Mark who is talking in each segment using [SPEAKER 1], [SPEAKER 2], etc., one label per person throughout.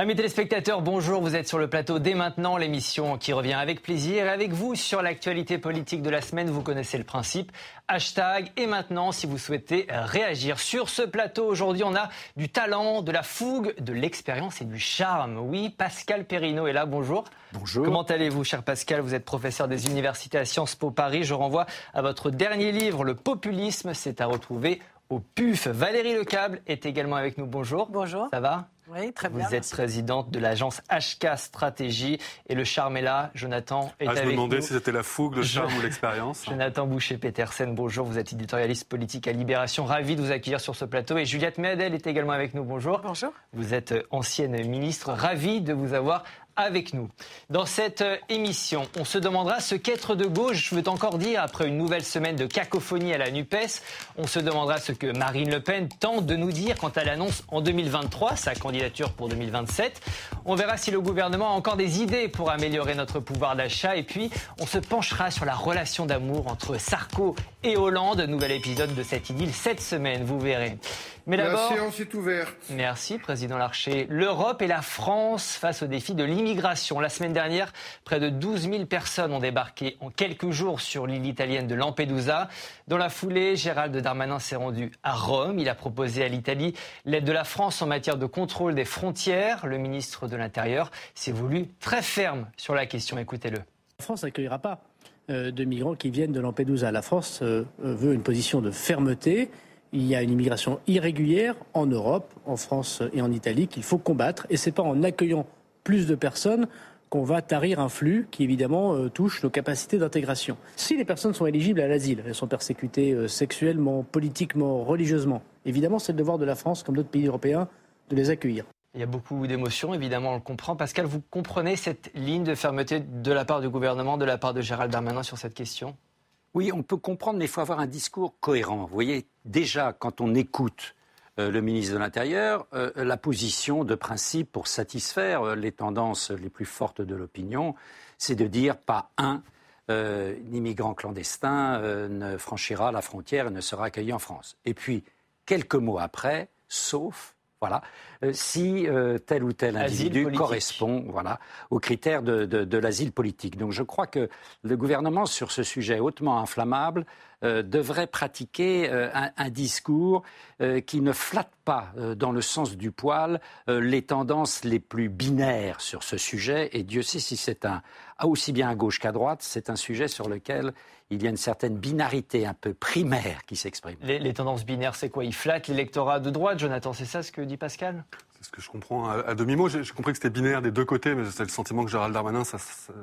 [SPEAKER 1] Amis téléspectateurs, bonjour, vous êtes sur le plateau dès maintenant, l'émission qui revient avec plaisir et avec vous sur l'actualité politique de la semaine, vous connaissez le principe, hashtag et maintenant si vous souhaitez réagir. Sur ce plateau aujourd'hui on a du talent, de la fougue, de l'expérience et du charme. Oui, Pascal Perrineau est là, bonjour.
[SPEAKER 2] Bonjour.
[SPEAKER 1] Comment allez-vous cher Pascal? Vous êtes professeur des universités à Sciences Po Paris, je renvoie à votre dernier livre, Le populisme, c'est à retrouver au PUF. Valérie Lecable est également avec nous, bonjour.
[SPEAKER 3] Bonjour.
[SPEAKER 1] Ça va?
[SPEAKER 3] Oui, très bien.
[SPEAKER 1] Vous êtes présidente de l'agence HK Stratégie et le charme est là. Jonathan est
[SPEAKER 4] ah,
[SPEAKER 1] avec
[SPEAKER 4] Je me demandais
[SPEAKER 1] nous.
[SPEAKER 4] si c'était la fougue, le charme ou l'expérience.
[SPEAKER 1] Jonathan Boucher-Petersen, bonjour. Vous êtes éditorialiste politique à Libération. Ravi de vous accueillir sur ce plateau. Et Juliette Méadel est également avec nous. Bonjour.
[SPEAKER 3] Bonjour.
[SPEAKER 1] Vous êtes ancienne ministre. Ravi de vous avoir avec nous. Dans cette émission, on se demandera ce qu'être de gauche veut encore dire après une nouvelle semaine de cacophonie à la NUPES. On se demandera ce que Marine Le Pen tente de nous dire quand elle annonce en 2023 sa candidature pour 2027. On verra si le gouvernement a encore des idées pour améliorer notre pouvoir d'achat. Et puis, on se penchera sur la relation d'amour entre Sarko et Hollande. Nouvel épisode de cette idylle cette semaine, vous verrez.
[SPEAKER 5] Mais la séance est ouverte.
[SPEAKER 1] Merci, Président Larcher. L'Europe et la France face au défi de l'immigration. La semaine dernière, près de 12 000 personnes ont débarqué en quelques jours sur l'île italienne de Lampedusa. Dans la foulée, Gérald Darmanin s'est rendu à Rome. Il a proposé à l'Italie l'aide de la France en matière de contrôle des frontières. Le ministre de l'Intérieur s'est voulu très ferme sur la question. Écoutez-le.
[SPEAKER 6] La France n'accueillera pas euh, de migrants qui viennent de Lampedusa. La France euh, veut une position de fermeté il y a une immigration irrégulière en Europe, en France et en Italie qu'il faut combattre. Et ce n'est pas en accueillant plus de personnes qu'on va tarir un flux qui évidemment euh, touche nos capacités d'intégration. Si les personnes sont éligibles à l'asile, elles sont persécutées euh, sexuellement, politiquement, religieusement, évidemment c'est le devoir de la France, comme d'autres pays européens, de les accueillir.
[SPEAKER 1] Il y a beaucoup d'émotions, évidemment, on le comprend. Pascal, vous comprenez cette ligne de fermeté de la part du gouvernement, de la part de Gérald Darmanin sur cette question?
[SPEAKER 2] Oui, on peut comprendre, mais il faut avoir un discours cohérent. Vous voyez, déjà, quand on écoute euh, le ministre de l'Intérieur, euh, la position de principe pour satisfaire euh, les tendances les plus fortes de l'opinion, c'est de dire pas un immigrant clandestin ne franchira la frontière et ne sera accueilli en France. Et puis, quelques mots après, sauf voilà. si tel ou tel individu correspond voilà, aux critères de, de l'asile politique. Donc je crois que le gouvernement, sur ce sujet hautement inflammable, euh, devrait pratiquer euh, un, discours euh, qui ne flatte pas dans le sens du poil les tendances les plus binaires sur ce sujet. Et Dieu sait si c'est un, aussi bien à gauche qu'à droite, c'est un sujet sur lequel il y a une certaine binarité un peu primaire qui s'exprime.
[SPEAKER 1] Les, les, tendances binaires, c'est quoi? Ils flattent l'électorat de droite, Jonathan, c'est ça ce que dit Pascal?
[SPEAKER 4] C'est ce que je comprends à, demi-mot. J'ai compris que c'était binaire des deux côtés, mais c'est le sentiment que Gérald Darmanin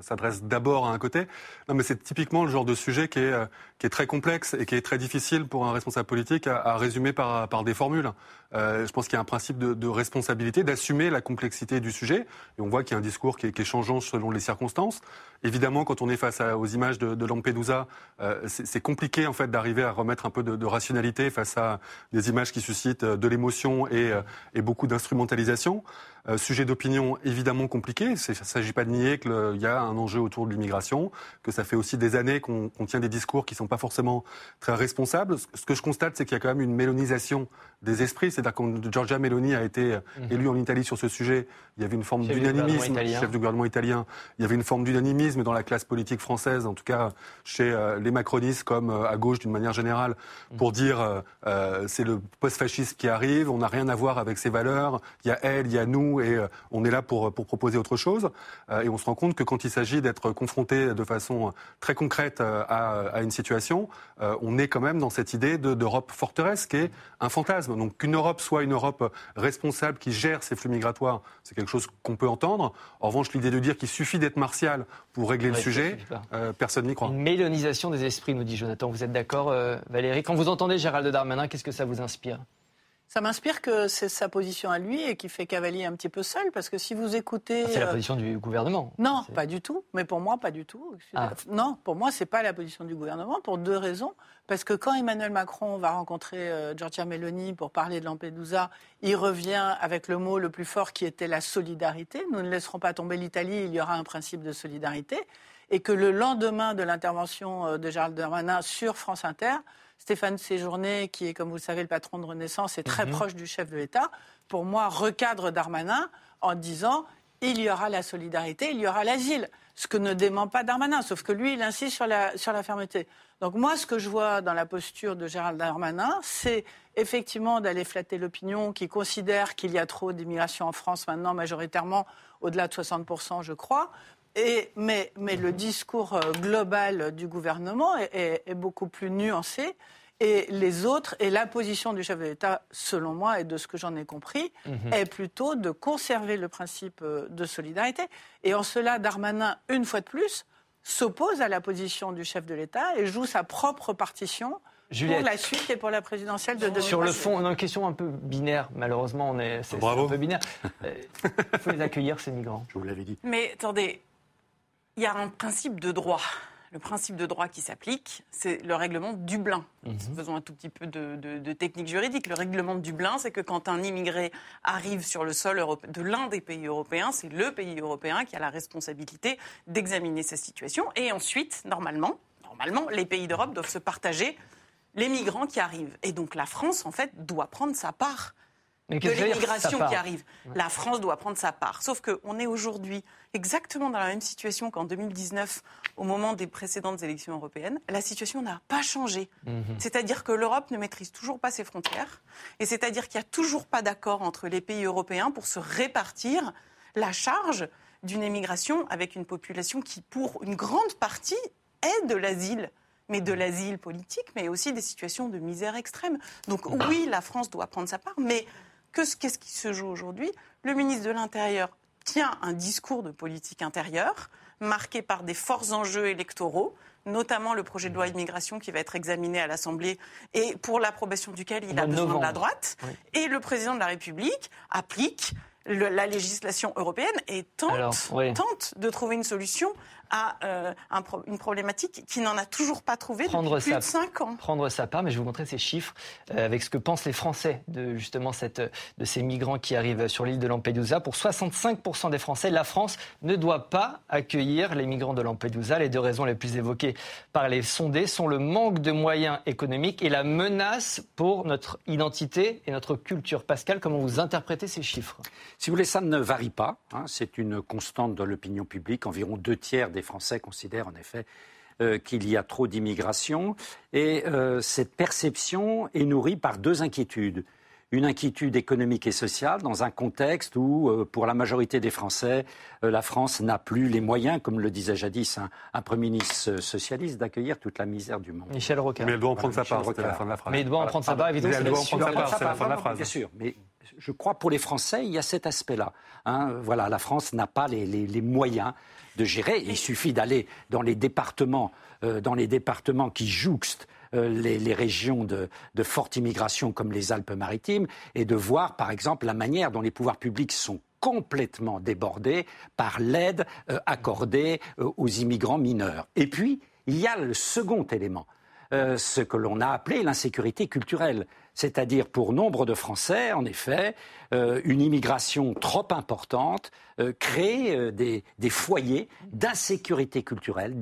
[SPEAKER 4] s'adresse d'abord à un côté. Non, mais c'est typiquement le genre de sujet qui est, qui est très complexe et qui est très difficile pour un responsable politique à, résumer par, des formules. Euh, je pense qu'il y a un principe de, responsabilité, d'assumer la complexité du sujet. Et on voit qu'il y a un discours qui est, changeant selon les circonstances. Évidemment, quand on est face aux images de, Lampedusa, euh, c'est compliqué en fait d'arriver à remettre un peu de, rationalité face à des images qui suscitent de l'émotion et, et beaucoup d'instrumentalisation. Euh, sujet d'opinion évidemment compliqué. Il ne s'agit pas de nier qu'il y a un enjeu autour de l'immigration, que ça fait aussi des années qu'on qu tient des discours qui ne sont pas forcément très responsables. Ce que je constate, c'est qu'il y a quand même une mélonisation des esprits. C'est-à-dire quand Giorgia Meloni a été mmh. élue en Italie sur ce sujet, il y avait une forme d'unanimisme, chef du gouvernement italien. Il y avait une forme d'unanimisme dans la classe politique française, en tout cas chez euh, les macronistes comme euh, à gauche d'une manière générale, pour mmh. dire c'est le post-fascisme qui arrive, on n'a rien à voir avec ses valeurs, il y a elle, il y a nous, et euh, on est là pour, pour proposer autre chose. Euh, et on se rend compte que quand il s'agit d'être confronté de façon très concrète euh, à, à une situation, on est quand même dans cette idée d'Europe forteresse qui est un fantasme. Donc qu'une Europe soit une Europe responsable qui gère ses flux migratoires, c'est quelque chose qu'on peut entendre. En revanche, l'idée de dire qu'il suffit d'être martial pour régler
[SPEAKER 1] ouais,
[SPEAKER 4] le sujet, euh, personne n'y croit.
[SPEAKER 1] Une mélonisation des esprits, nous dit Jonathan. Vous êtes d'accord, euh, Valérie? Quand vous entendez Gérald Darmanin, qu'est-ce que ça vous inspire?
[SPEAKER 3] Ça m'inspire que c'est sa position à lui et qui fait cavalier un petit peu seul, parce que si vous écoutez...
[SPEAKER 1] Ah, c'est la position du gouvernement.
[SPEAKER 3] Non, pas du tout. Mais pour moi, pas du tout. Ah. Non, pour moi, c'est pas la position du gouvernement, pour deux raisons. Parce que quand Emmanuel Macron va rencontrer euh, Giorgia Meloni pour parler de Lampedusa, il revient avec le mot le plus fort qui était la solidarité. Nous ne laisserons pas tomber l'Italie, il y aura un principe de solidarité. Et que le lendemain de l'intervention de Gérald Darmanin sur France Inter, Stéphane Séjourné, qui est, comme vous le savez, le patron de Renaissance, est très mmh. proche du chef de l'État, pour moi, recadre Darmanin en disant il y aura la solidarité, il y aura l'asile. Ce que ne dément pas Darmanin, sauf que lui, il insiste sur la, sur la fermeté. Donc moi, ce que je vois dans la posture de Gérald Darmanin, c'est effectivement d'aller flatter l'opinion qui considère qu'il y a trop d'immigration en France maintenant, majoritairement au-delà de 60%, je crois. Et, mais, mais le discours euh, global du gouvernement est, est beaucoup plus nuancé et les autres, et la position du chef de l'État, selon moi, et de ce que j'en ai compris, mhm. est plutôt de conserver le principe euh, de solidarité. Et en cela, Darmanin, une fois de plus, s'oppose à la position du chef de l'État et joue sa propre partition. pour la suite et pour la présidentielle de 2027.
[SPEAKER 1] Sur le fond, on a une question un peu binaire. Malheureusement, on est, c'est, un peu binaire. Euh, il faut les accueillir, ces migrants.
[SPEAKER 2] Je vous l'avais dit.
[SPEAKER 7] Mais attendez, il y a un principe de droit le principe de droit qui s'applique, c'est le règlement Dublin. Mhm. Faisons un tout petit peu de, technique juridique. Le règlement de Dublin, c'est que quand un immigré arrive sur le sol de l'un des pays européens, c'est le pays européen qui a la responsabilité d'examiner sa situation. Et ensuite, normalement, normalement, les pays d'Europe doivent se partager les migrants qui arrivent. Et donc la France, en fait, doit prendre sa part de l'immigration qui arrive. La France doit prendre sa part. Sauf qu'on est aujourd'hui exactement dans la même situation qu'en 2019, au moment des précédentes élections européennes. La situation n'a pas changé. Mhm. C'est-à-dire que l'Europe ne maîtrise toujours pas ses frontières. Et c'est-à-dire qu'il n'y a toujours pas d'accord entre les pays européens pour se répartir la charge d'une émigration avec une population qui, pour une grande partie, est de l'asile mais de l'asile politique, mais aussi des situations de misère extrême. Donc oui, la France doit prendre sa part, mais qu'est-ce qui se joue aujourd'hui. Le ministre de l'Intérieur tient un discours de politique intérieure marqué par des forts enjeux électoraux, notamment le projet de loi immigration qui va être examiné à l'Assemblée et pour l'approbation duquel il a besoin de la droite. Et le président de la République applique la législation européenne et tente, tente de trouver une solution à euh, une problématique qui n'en a toujours pas trouvé depuis plus de 5 ans.
[SPEAKER 1] Prendre sa part, mais je vais vous montrer ces chiffres euh, avec ce que pensent les Français de justement cette, de ces migrants qui arrivent sur l'île de Lampedusa. Pour 65% des Français, la France ne doit pas accueillir les migrants de Lampedusa. Les deux raisons les plus évoquées par les sondés sont le manque de moyens économiques et la menace pour notre identité et notre culture. Pascal, comment vous interprétez ces chiffres?
[SPEAKER 2] Si vous voulez, ça ne varie pas. Hein. C'est une constante dans l'opinion publique. Environ deux tiers des Français considèrent en effet euh, qu'il y a trop d'immigration. Et euh, cette perception est nourrie par deux inquiétudes. Une inquiétude économique et sociale dans un contexte où, euh, pour la majorité des Français, la France n'a plus les moyens, comme le disait jadis un, Premier ministre socialiste, d'accueillir toute la misère du monde.
[SPEAKER 1] Michel Rocard.
[SPEAKER 4] Mais elle doit en prendre sa part, c'était la fin de la phrase.
[SPEAKER 1] Mais il doit en prendre sa part, évidemment.
[SPEAKER 4] Elle doit en prendre sa part, c'est la fin de la phrase.
[SPEAKER 2] Bien sûr, mais je crois pour les Français, il y a cet aspect-là. Hein. voilà, la France n'a pas les moyens de gérer. Il suffit d'aller dans les départements, euh, dans les départements qui jouxtent euh, les, régions de, forte immigration comme les Alpes-Maritimes et de voir, par exemple, la manière dont les pouvoirs publics sont complètement débordés par l'aide euh, accordée aux immigrants mineurs. Et puis, il y a le second élément, ce que l'on a appelé l'insécurité culturelle. C'est-à-dire, pour nombre de Français, en effet, euh, une immigration trop importante euh, crée euh, des, foyers d'insécurité culturelle,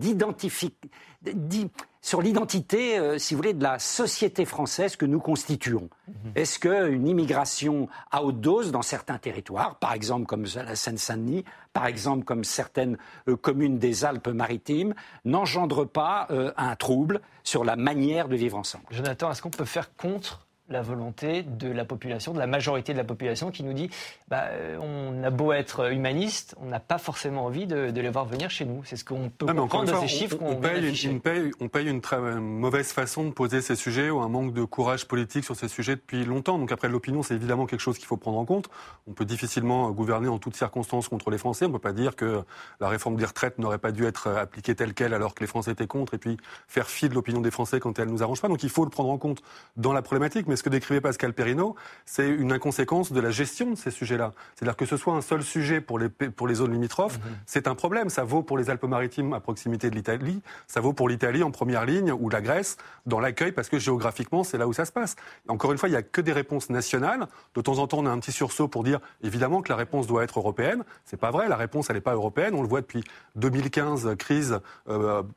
[SPEAKER 2] sur l'identité, si vous voulez, de la société française que nous constituons. Mhm. Est-ce qu'une immigration à haute dose dans certains territoires, par exemple comme la Seine-Saint-Denis, par exemple comme certaines communes des Alpes-Maritimes, n'engendre pas un trouble sur la manière de vivre ensemble?
[SPEAKER 1] Jonathan, est-ce qu'on peut faire contre la volonté de la population, de la majorité de la population qui nous dit bah, euh, on a beau être humaniste, on n'a pas forcément envie de, les voir venir chez nous. C'est ce qu'on peut comprendre de ces chiffres
[SPEAKER 4] on, paye une, on paye une très mauvaise façon de poser ces sujets ou un manque de courage politique sur ces sujets depuis longtemps. Donc après, l'opinion, c'est évidemment quelque chose qu'il faut prendre en compte. On peut difficilement gouverner en toutes circonstances contre les Français. On ne peut pas dire que la réforme des retraites n'aurait pas dû être appliquée telle qu'elle alors que les Français étaient contre et puis faire fi de l'opinion des Français quand elle ne nous arrange pas. Donc il faut le prendre en compte dans la problématique. Mais ce que décrivait Pascal Perrineau, c'est une inconséquence de la gestion de ces sujets-là. C'est-à-dire que ce soit un seul sujet pour les, pour les zones limitrophes, mhm. c'est un problème. Ça vaut pour les Alpes-Maritimes à proximité de l'Italie, ça vaut pour l'Italie en première ligne ou la Grèce dans l'accueil parce que géographiquement, c'est là où ça se passe. Encore une fois, il n'y a que des réponses nationales. De temps en temps, on a un petit sursaut pour dire évidemment que la réponse doit être européenne. C'est pas vrai. La réponse, elle n'est pas européenne. On le voit depuis 2015, crise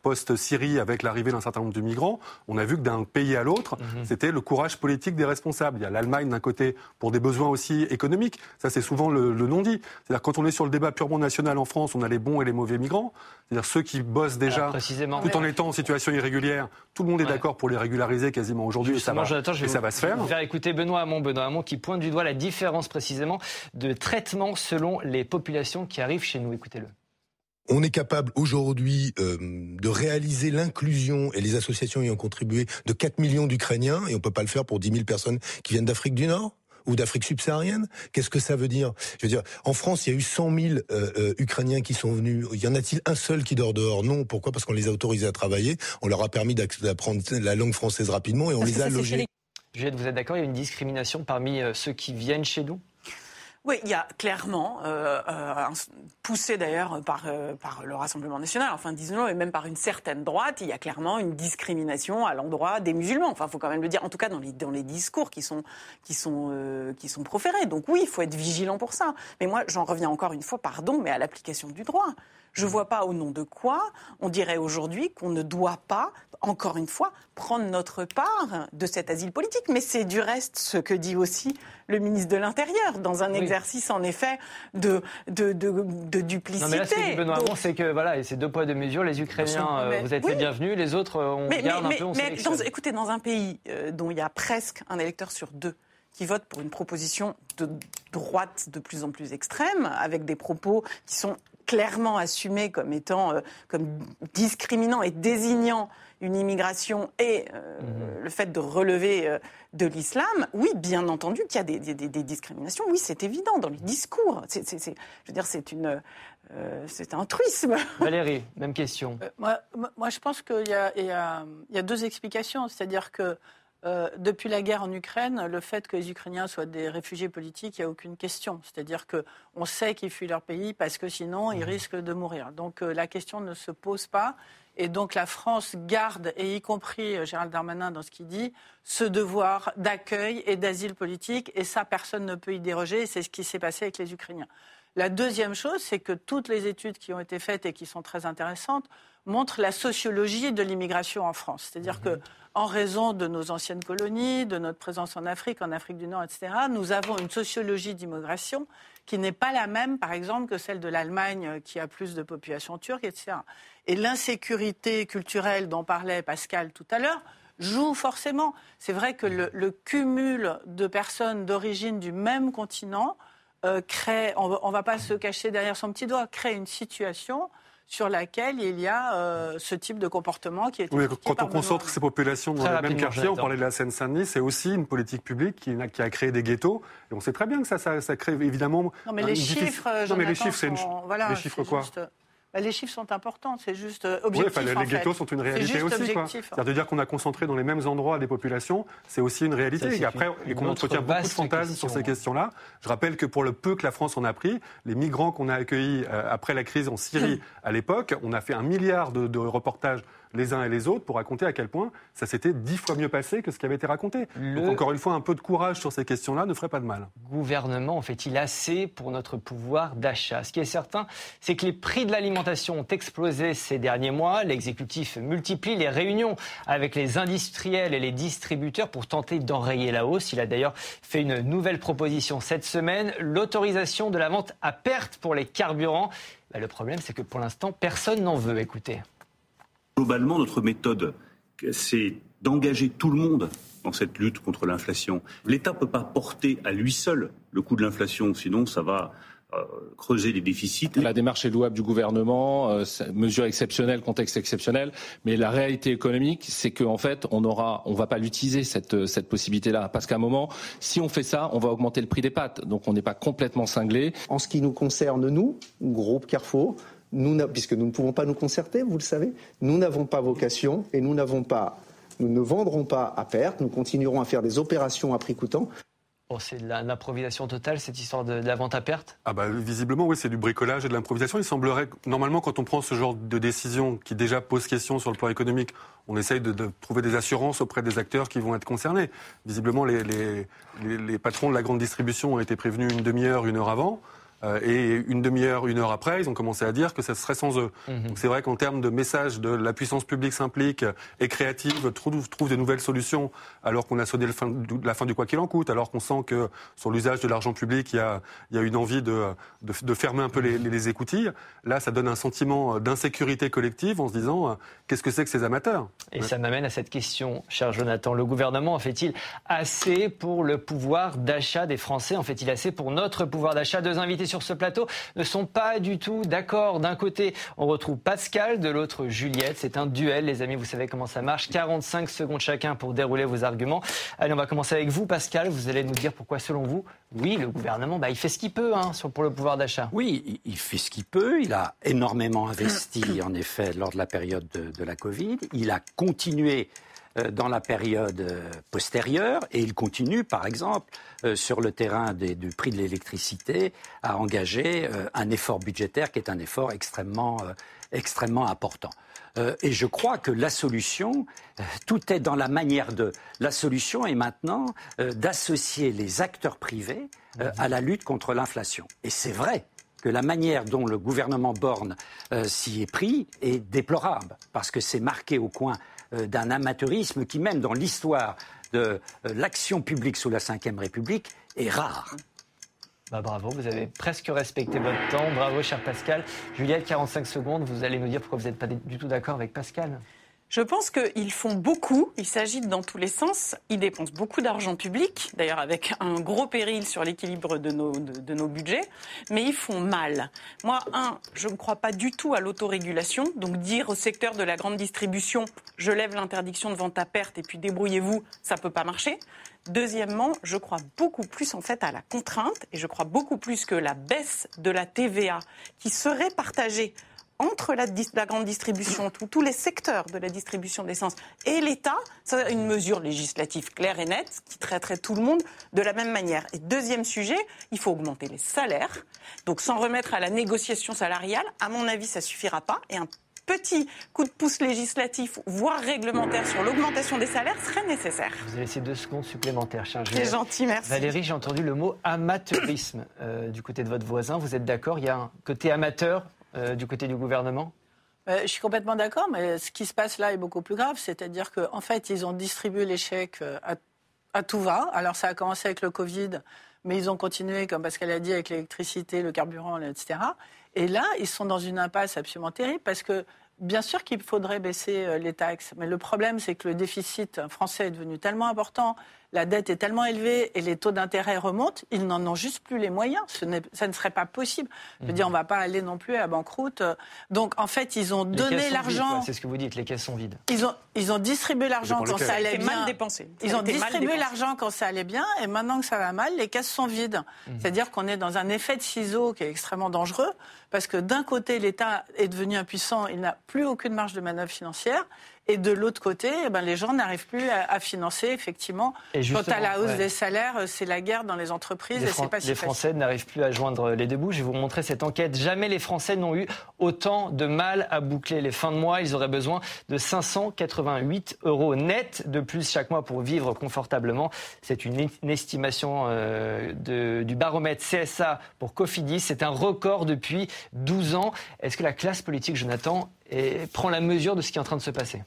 [SPEAKER 4] post-Syrie avec l'arrivée d'un certain nombre de migrants. On a vu que d'un pays à l'autre, mhm. c'était le courage politique politique des responsables. Il y a l'Allemagne d'un côté pour des besoins aussi économiques. Ça, c'est souvent le, non-dit. C'est-à-dire quand on est sur le débat purement national en France, on a les bons et les mauvais migrants. C'est-à-dire ceux qui bossent déjà tout en étant en situation irrégulière. Tout le monde est d'accord pour les régulariser quasiment aujourd'hui. Ça va, et ça va se faire.
[SPEAKER 1] Je vais faire écouter Benoît Hamon, Benoît Hamon qui pointe du doigt la différence précisément de traitement selon les populations qui arrivent chez nous. Écoutez-le.
[SPEAKER 8] On est capable aujourd'hui euh, de réaliser l'inclusion et les associations ayant contribué de 4 millions d'Ukrainiens et on peut pas le faire pour 10 000 personnes qui viennent d'Afrique du Nord ou d'Afrique subsaharienne Qu'est-ce que ça veut dire? Je veux dire, en France, il y a eu 100 000 euh, euh, Ukrainiens qui sont venus. Y en a-t-il un seul qui dort dehors? Non. Pourquoi? Parce qu'on les a autorisés à travailler. On leur a permis d'apprendre la langue française rapidement et on les a logés.
[SPEAKER 1] Juliette, vous êtes d'accord? Il y a une discrimination parmi ceux qui viennent chez nous?
[SPEAKER 7] Oui, il y a clairement, euh, euh poussé d'ailleurs par, euh, par le Rassemblement national, enfin disons-le, et même par une certaine droite, il y a clairement une discrimination à l'endroit des musulmans. Enfin, il faut quand même le dire, en tout cas dans les, discours qui sont, qui, sont, qui sont proférés. Donc oui, il faut être vigilant pour ça. Mais moi, j'en reviens encore une fois, pardon, mais à l'application du droit. Je ne vois pas au nom de quoi on dirait aujourd'hui qu'on ne doit pas, encore une fois, prendre notre part de cet asile politique. Mais c'est du reste ce que dit aussi le ministre de l'Intérieur, dans un exercice en effet de, de, de, duplicité. Non mais là,
[SPEAKER 1] ce que dit Benoît c'est que voilà, c'est deux poids deux mesures. Les Ukrainiens, euh, vous êtes les bienvenus, les autres, euh, on garde un peu, on mais
[SPEAKER 7] écoutez, dans un pays euh, dont il y a presque un électeur sur deux qui vote pour une proposition de droite de plus en plus extrême, avec des propos qui sont clairement assumé comme étant euh, comme discriminant et désignant une immigration et euh, mhm. le fait de relever euh, de l'islam, oui, bien entendu qu'il y a des, des, discriminations. Oui, c'est évident dans les discours. C'est, je veux dire, c'est une, c'est un truisme.
[SPEAKER 1] Valérie, même question.
[SPEAKER 3] moi, moi, je pense qu'il y a, il y a, il y a deux explications. C'est-à-dire que euh, depuis la guerre en Ukraine, le fait que les Ukrainiens soient des réfugiés politiques, il n'y a aucune question. C'est-à-dire qu'on sait qu'ils fuient leur pays parce que sinon, ils mmh. risquent de mourir. Donc euh, la question ne se pose pas. Et donc la France garde, et y compris euh, Gérald Darmanin dans ce qu'il dit, ce devoir d'accueil et d'asile politique. Et ça, personne ne peut y déroger. C'est ce qui s'est passé avec les Ukrainiens. La deuxième chose, c'est que toutes les études qui ont été faites et qui sont très intéressantes montrent la sociologie de l'immigration en France. C'est-à-dire mmh. que en raison de nos anciennes colonies, de notre présence en Afrique, en Afrique du Nord, etc., nous avons une sociologie d'immigration qui n'est pas la même, par exemple, que celle de l'Allemagne, euh, qui a plus de population turque, etc. Et l'insécurité culturelle dont parlait Pascal tout à l'heure joue forcément. C'est vrai que le, cumul de personnes d'origine du même continent euh, crée, on ne va pas se cacher derrière son petit doigt, crée une situation sur laquelle il y a euh, ce type de comportement qui est.
[SPEAKER 4] Oui, quand on concentre ces populations dans le même quartier, on parlait de la Seine-Saint-Denis, c'est aussi une politique publique qui, qui, a créé des ghettos. Et on sait très bien que ça, ça, crée évidemment.
[SPEAKER 3] Non, mais les chiffres. Non, mais
[SPEAKER 4] les chiffres, c'est une. Voilà, les chiffres quoi
[SPEAKER 3] bah, les chiffres sont importants, c'est juste euh, objectif.
[SPEAKER 4] Oui, les ghettos sont une réalité aussi. C'est-à-dire dire qu'on a concentré dans les mêmes endroits des populations, c'est aussi une réalité. Et après, et qu'on entretient beaucoup de fantasmes sur ces questions-là. Je rappelle que pour le peu que la France en a pris, les migrants qu'on a accueillis euh, après la crise en Syrie à l'époque, on a fait un milliard de, de reportages les uns et les autres pour raconter à quel point ça s'était dix fois mieux passé que ce qui avait été raconté. Donc encore une fois, un peu de courage sur ces questions-là ne ferait pas de mal.
[SPEAKER 1] Le gouvernement en fait-il assez pour notre pouvoir d'achat? Ce qui est certain, c'est que les prix de l'alimentation ont explosé ces derniers mois. L'exécutif multiplie les réunions avec les industriels et les distributeurs pour tenter d'enrayer la hausse. Il a d'ailleurs fait une nouvelle proposition cette semaine, l'autorisation de la vente à perte pour les carburants. Bah, le problème, c'est que pour l'instant, personne n'en veut. Écoutez.
[SPEAKER 9] Globalement, notre méthode, c'est d'engager tout le monde dans cette lutte contre l'inflation. L'État ne peut pas porter à lui seul le coût de l'inflation, sinon ça va euh, creuser les déficits.
[SPEAKER 10] La démarche est louable du gouvernement, euh, mesure exceptionnelle, contexte exceptionnel, mais la réalité économique, c'est qu'en fait, on aura, on va pas l'utiliser cette cette possibilité-là, parce qu'à un moment, si on fait ça, on va augmenter le prix des pâtes, donc on n'est pas complètement cinglé.
[SPEAKER 11] En ce qui nous concerne, nous, groupe Carrefour, puisque nous ne pouvons pas nous concerter, vous le savez, nous n'avons pas vocation et nous n'avons pas, nous ne vendrons pas à perte, nous continuerons à faire des opérations à prix coûtant.
[SPEAKER 1] Oh, c'est de l'improvisation totale, cette histoire de, la vente à perte?
[SPEAKER 4] Ah bah, Visiblement, oui, c'est du bricolage et de l'improvisation. Il semblerait que, normalement, quand on prend ce genre de décision qui déjà pose question sur le plan économique, on essaye de, trouver des assurances auprès des acteurs qui vont être concernés. Visiblement, les, les, les, patrons de la grande distribution ont été prévenus une demi-heure, une heure avant. Euh, et une demi-heure, une heure après, ils ont commencé à dire que ça serait sans eux. Mhm. Donc c'est vrai qu'en termes de message de la puissance publique s'implique, est créative, trouve, trouve de nouvelles solutions, alors qu'on a sonné la fin du quoi qu'il en coûte, alors qu'on sent que sur l'usage de l'argent public, il y a, il y a une envie de, de, fermer un peu les, les, écoutilles. Là, ça donne un sentiment d'insécurité collective en se disant euh, qu'est-ce que c'est que ces amateurs?
[SPEAKER 1] Et ça m'amène à cette question, cher Jonathan. Le gouvernement en fait-il assez pour le pouvoir d'achat des Français? En fait-il assez pour notre pouvoir d'achat? Deux invités sur ce plateau ne sont pas du tout d'accord. D'un côté, on retrouve Pascal, de l'autre Juliette. C'est un duel, les amis, vous savez comment ça marche. 45 secondes chacun pour dérouler vos arguments. Allez, on va commencer avec vous, Pascal. Vous allez nous dire pourquoi, selon vous, oui, le gouvernement, bah, il fait ce qu'il peut hein, pour le pouvoir d'achat.
[SPEAKER 2] Oui, il fait ce qu'il peut. Il a énormément investi, en effet, lors de la période de, la Covid. Il a continué dans la période euh, postérieure et il continue, par exemple, euh, sur le terrain du prix de l'électricité, à engager un effort budgétaire qui est un effort extrêmement, extrêmement important. Et je crois que la solution, tout est dans la manière de. La solution est maintenant d'associer les acteurs privés à la lutte contre l'inflation. Et c'est vrai que la manière dont le gouvernement Borne s'y est pris est déplorable, parce que c'est marqué au coin euh, d'un amateurisme qui, même dans l'histoire de euh, l'action publique sous la Ve République, est rare.
[SPEAKER 1] Bah bravo, vous avez presque respecté votre temps. Bravo, cher Pascal. Juliette, 45 secondes, vous allez nous dire pourquoi vous n'êtes pas du tout d'accord avec Pascal.
[SPEAKER 7] Je pense qu'ils font beaucoup, ils s'agitent dans tous les sens, ils dépensent beaucoup d'argent public, d'ailleurs avec un gros péril sur l'équilibre de nos, de, nos budgets, mais ils font mal. Moi, un, je ne crois pas du tout à l'autorégulation, donc dire au secteur de la grande distribution, je lève l'interdiction de vente à perte et puis débrouillez-vous, ça ne peut pas marcher. Deuxièmement, je crois beaucoup plus en fait à la contrainte et je crois beaucoup plus que la baisse de la TVA qui serait partagée entre la, grande distribution, tous les secteurs de la distribution d'essence et l'État, c'est une mesure législative claire et nette qui traiterait tout le monde de la même manière. Et deuxième sujet, il faut augmenter les salaires. Donc sans remettre à la négociation salariale, à mon avis, ça suffira pas. Et un petit coup de pouce législatif, voire réglementaire sur l'augmentation des salaires serait nécessaire.
[SPEAKER 1] Vous avez laissé deux secondes supplémentaires, cher
[SPEAKER 7] C'est gentil, merci.
[SPEAKER 1] Valérie, j'ai entendu le mot amateurisme euh, du côté de votre voisin. Vous êtes d'accord Il y a un côté amateur du côté du gouvernement
[SPEAKER 3] euh, je suis complètement d'accord, mais ce qui se passe là est beaucoup plus grave. C'est-à-dire qu'en fait, ils ont distribué les chèques euh, à, tout va. Alors, ça a commencé avec le Covid, mais ils ont continué, comme Pascal a dit, avec l'électricité, le carburant, etc. Et là, ils sont dans une impasse absolument terrible parce que Bien sûr qu'il faudrait baisser les taxes, mais le problème, c'est que le déficit français est devenu tellement important la dette est tellement élevée et les taux d'intérêt remontent, ils n'en ont juste plus les moyens. Ce ça ne serait pas possible. Je veux dire, on ne va pas aller non plus à banqueroute. Donc, en fait, ils ont donné l'argent.
[SPEAKER 1] C'est ce que vous dites, les caisses sont vides.
[SPEAKER 3] Ils ont, ils ont distribué l'argent quand ça allait bien.
[SPEAKER 7] Mal dépensé.
[SPEAKER 3] Ils ont distribué l'argent quand ça allait bien et maintenant que ça va mal, les caisses sont vides. Mhm. C'est-à-dire qu'on est dans un effet de ciseau qui est extrêmement dangereux parce que d'un côté, l'État est devenu impuissant, il n'a plus aucune marge de manœuvre financière. Et de l'autre côté, eh ben, les gens n'arrivent plus à, financer, effectivement. Et Quant à la hausse des salaires, euh, c'est la guerre dans les entreprises
[SPEAKER 1] les
[SPEAKER 3] et c'est pas
[SPEAKER 1] Les Français n'arrivent plus à joindre les deux bouts. Je vais vous montrer cette enquête. Jamais les Français n'ont eu autant de mal à boucler les fins de mois. Ils auraient besoin de 588 euros net de plus chaque mois pour vivre confortablement. C'est une, estimation euh, de, du baromètre CSA pour Cofidis. C'est un record depuis 12 ans. Est-ce que la classe politique, Jonathan, prend la mesure de ce qui est en train de se passer?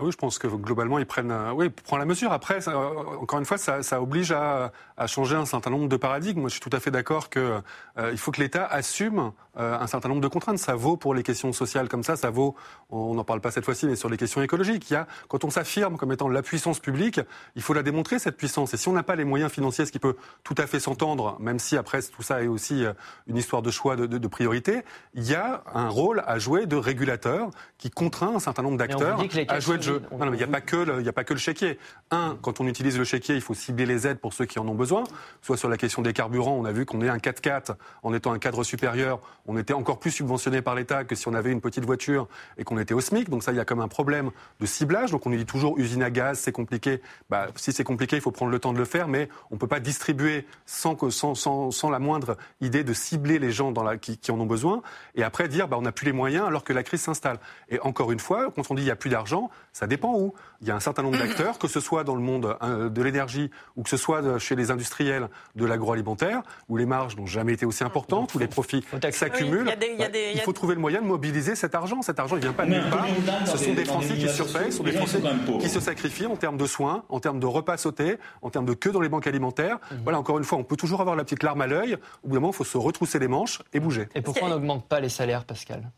[SPEAKER 4] Oui, je pense que globalement, ils prennent, euh, oui, prend la mesure. Après, euh, encore une fois, ça, ça oblige à, à, changer un certain nombre de paradigmes. Moi, je suis tout à fait d'accord que euh, il faut que l'État assume un certain nombre de contraintes. Ça vaut pour les questions sociales comme ça, ça vaut, on n'en parle pas cette fois-ci, mais sur les questions écologiques. Il y a, quand on s'affirme comme étant la puissance publique, il faut la démontrer cette puissance. Et si on n'a pas les moyens financiers, ce qui peut tout à fait s'entendre, même si après tout ça est aussi une histoire de choix de, de, de priorité, il y a un rôle à jouer de régulateur qui contraint un certain nombre d'acteurs à jouer non, mais il n'y a, pas que le, a pas que le chéquier. Un, quand on utilise le chéquier, il faut cibler les aides pour ceux qui en ont besoin. Soit sur la question des carburants, on a vu qu'on est un 4x4 en étant un cadre supérieur. On était encore plus subventionné par l'État que si on avait une petite voiture et qu'on était au SMIC. Donc ça, il y a comme un problème de ciblage. Donc on nous dit toujours usine à gaz, c'est compliqué. Bah, si c'est compliqué, il faut prendre le temps de le faire, mais on ne peut pas distribuer sans, que, sans, sans, sans, la moindre idée de cibler les gens dans la, qui, qui en ont besoin. Et après dire, bah, on n'a plus les moyens alors que la crise s'installe. Et encore une fois, quand on dit il n'y a plus d'argent, Ça dépend où. Il y a un certain nombre d'acteurs, que ce soit dans le monde euh, de l'énergie ou que ce soit chez les industriels de l'agroalimentaire, où les marges n'ont jamais été aussi importantes, où les profits s'accumulent. il, faut trouver le moyen de mobiliser cet argent. Cet argent, il ne vient pas de nulle part. Ce sont des Français qui surpayent, ce sont des Français qui se sacrifient en termes de soins, en termes de repas sautés, en termes de queue dans les banques alimentaires. Mhm. Voilà, encore une fois, on peut toujours avoir la petite larme à l'œil. Au bout d'un moment, il faut se retrousser les manches et bouger.
[SPEAKER 1] Et pourquoi on n'augmente pas les salaires, Pascal?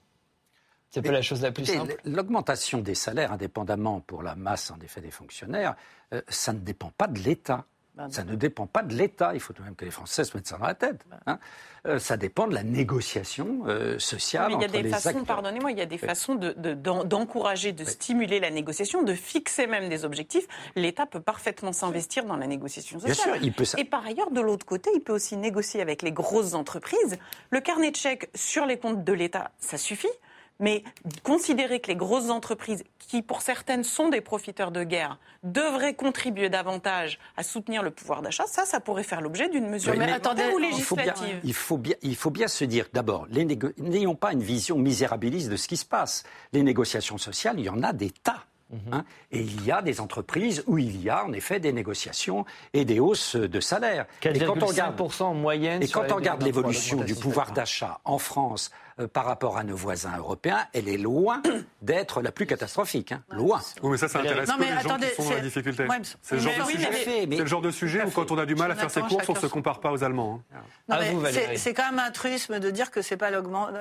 [SPEAKER 1] C'est pas la chose la plus simple.
[SPEAKER 2] L'augmentation des salaires, indépendamment pour la masse en effet des fonctionnaires, euh, ça ne dépend pas de l'État. Ben ça ne dépend pas de l'État. Il faut tout de même que les Français se mettent ça dans la tête. Ben. Hein. Euh, ça dépend de la négociation euh, sociale.
[SPEAKER 7] Mais il y a des façons, pardonnez-moi, il y a des façons d'encourager, de, stimuler la négociation, de fixer même des objectifs. L'État peut parfaitement s'investir dans la négociation sociale. Bien sûr, il peut Et par ailleurs, de l'autre côté, il peut aussi négocier avec les grosses entreprises. Le carnet de chèques sur les comptes de l'État, ça suffit. Mais considérer que les grosses entreprises, qui pour certaines sont des profiteurs de guerre, devraient contribuer davantage à soutenir le pouvoir d'achat, ça, ça pourrait faire l'objet d'une mesure mais attendez, ou législative.
[SPEAKER 2] Il faut bien, il faut bien, se dire, d'abord, n'ayons pas une vision misérabiliste de ce qui se passe. Les négociations sociales, il y en a des tas. Mhm. Hein. et il y a des entreprises où il y a en effet des négociations et des hausses de salaire.
[SPEAKER 1] Et quand on regarde, en moyenne
[SPEAKER 2] et quand on regarde l'évolution du pouvoir d'achat en France euh, par rapport à nos voisins européens, elle est loin d'être la plus catastrophique. Hein. Loin.
[SPEAKER 4] Oui, mais ça, ça intéresse non, mais les attendez, gens qui sont dans la difficulté. C'est le, genre de sujet où, quand on a du mal à faire ses courses, on ne se compare pas aux Allemands.
[SPEAKER 3] Hein. C'est quand même un truisme de dire que ce n'est pas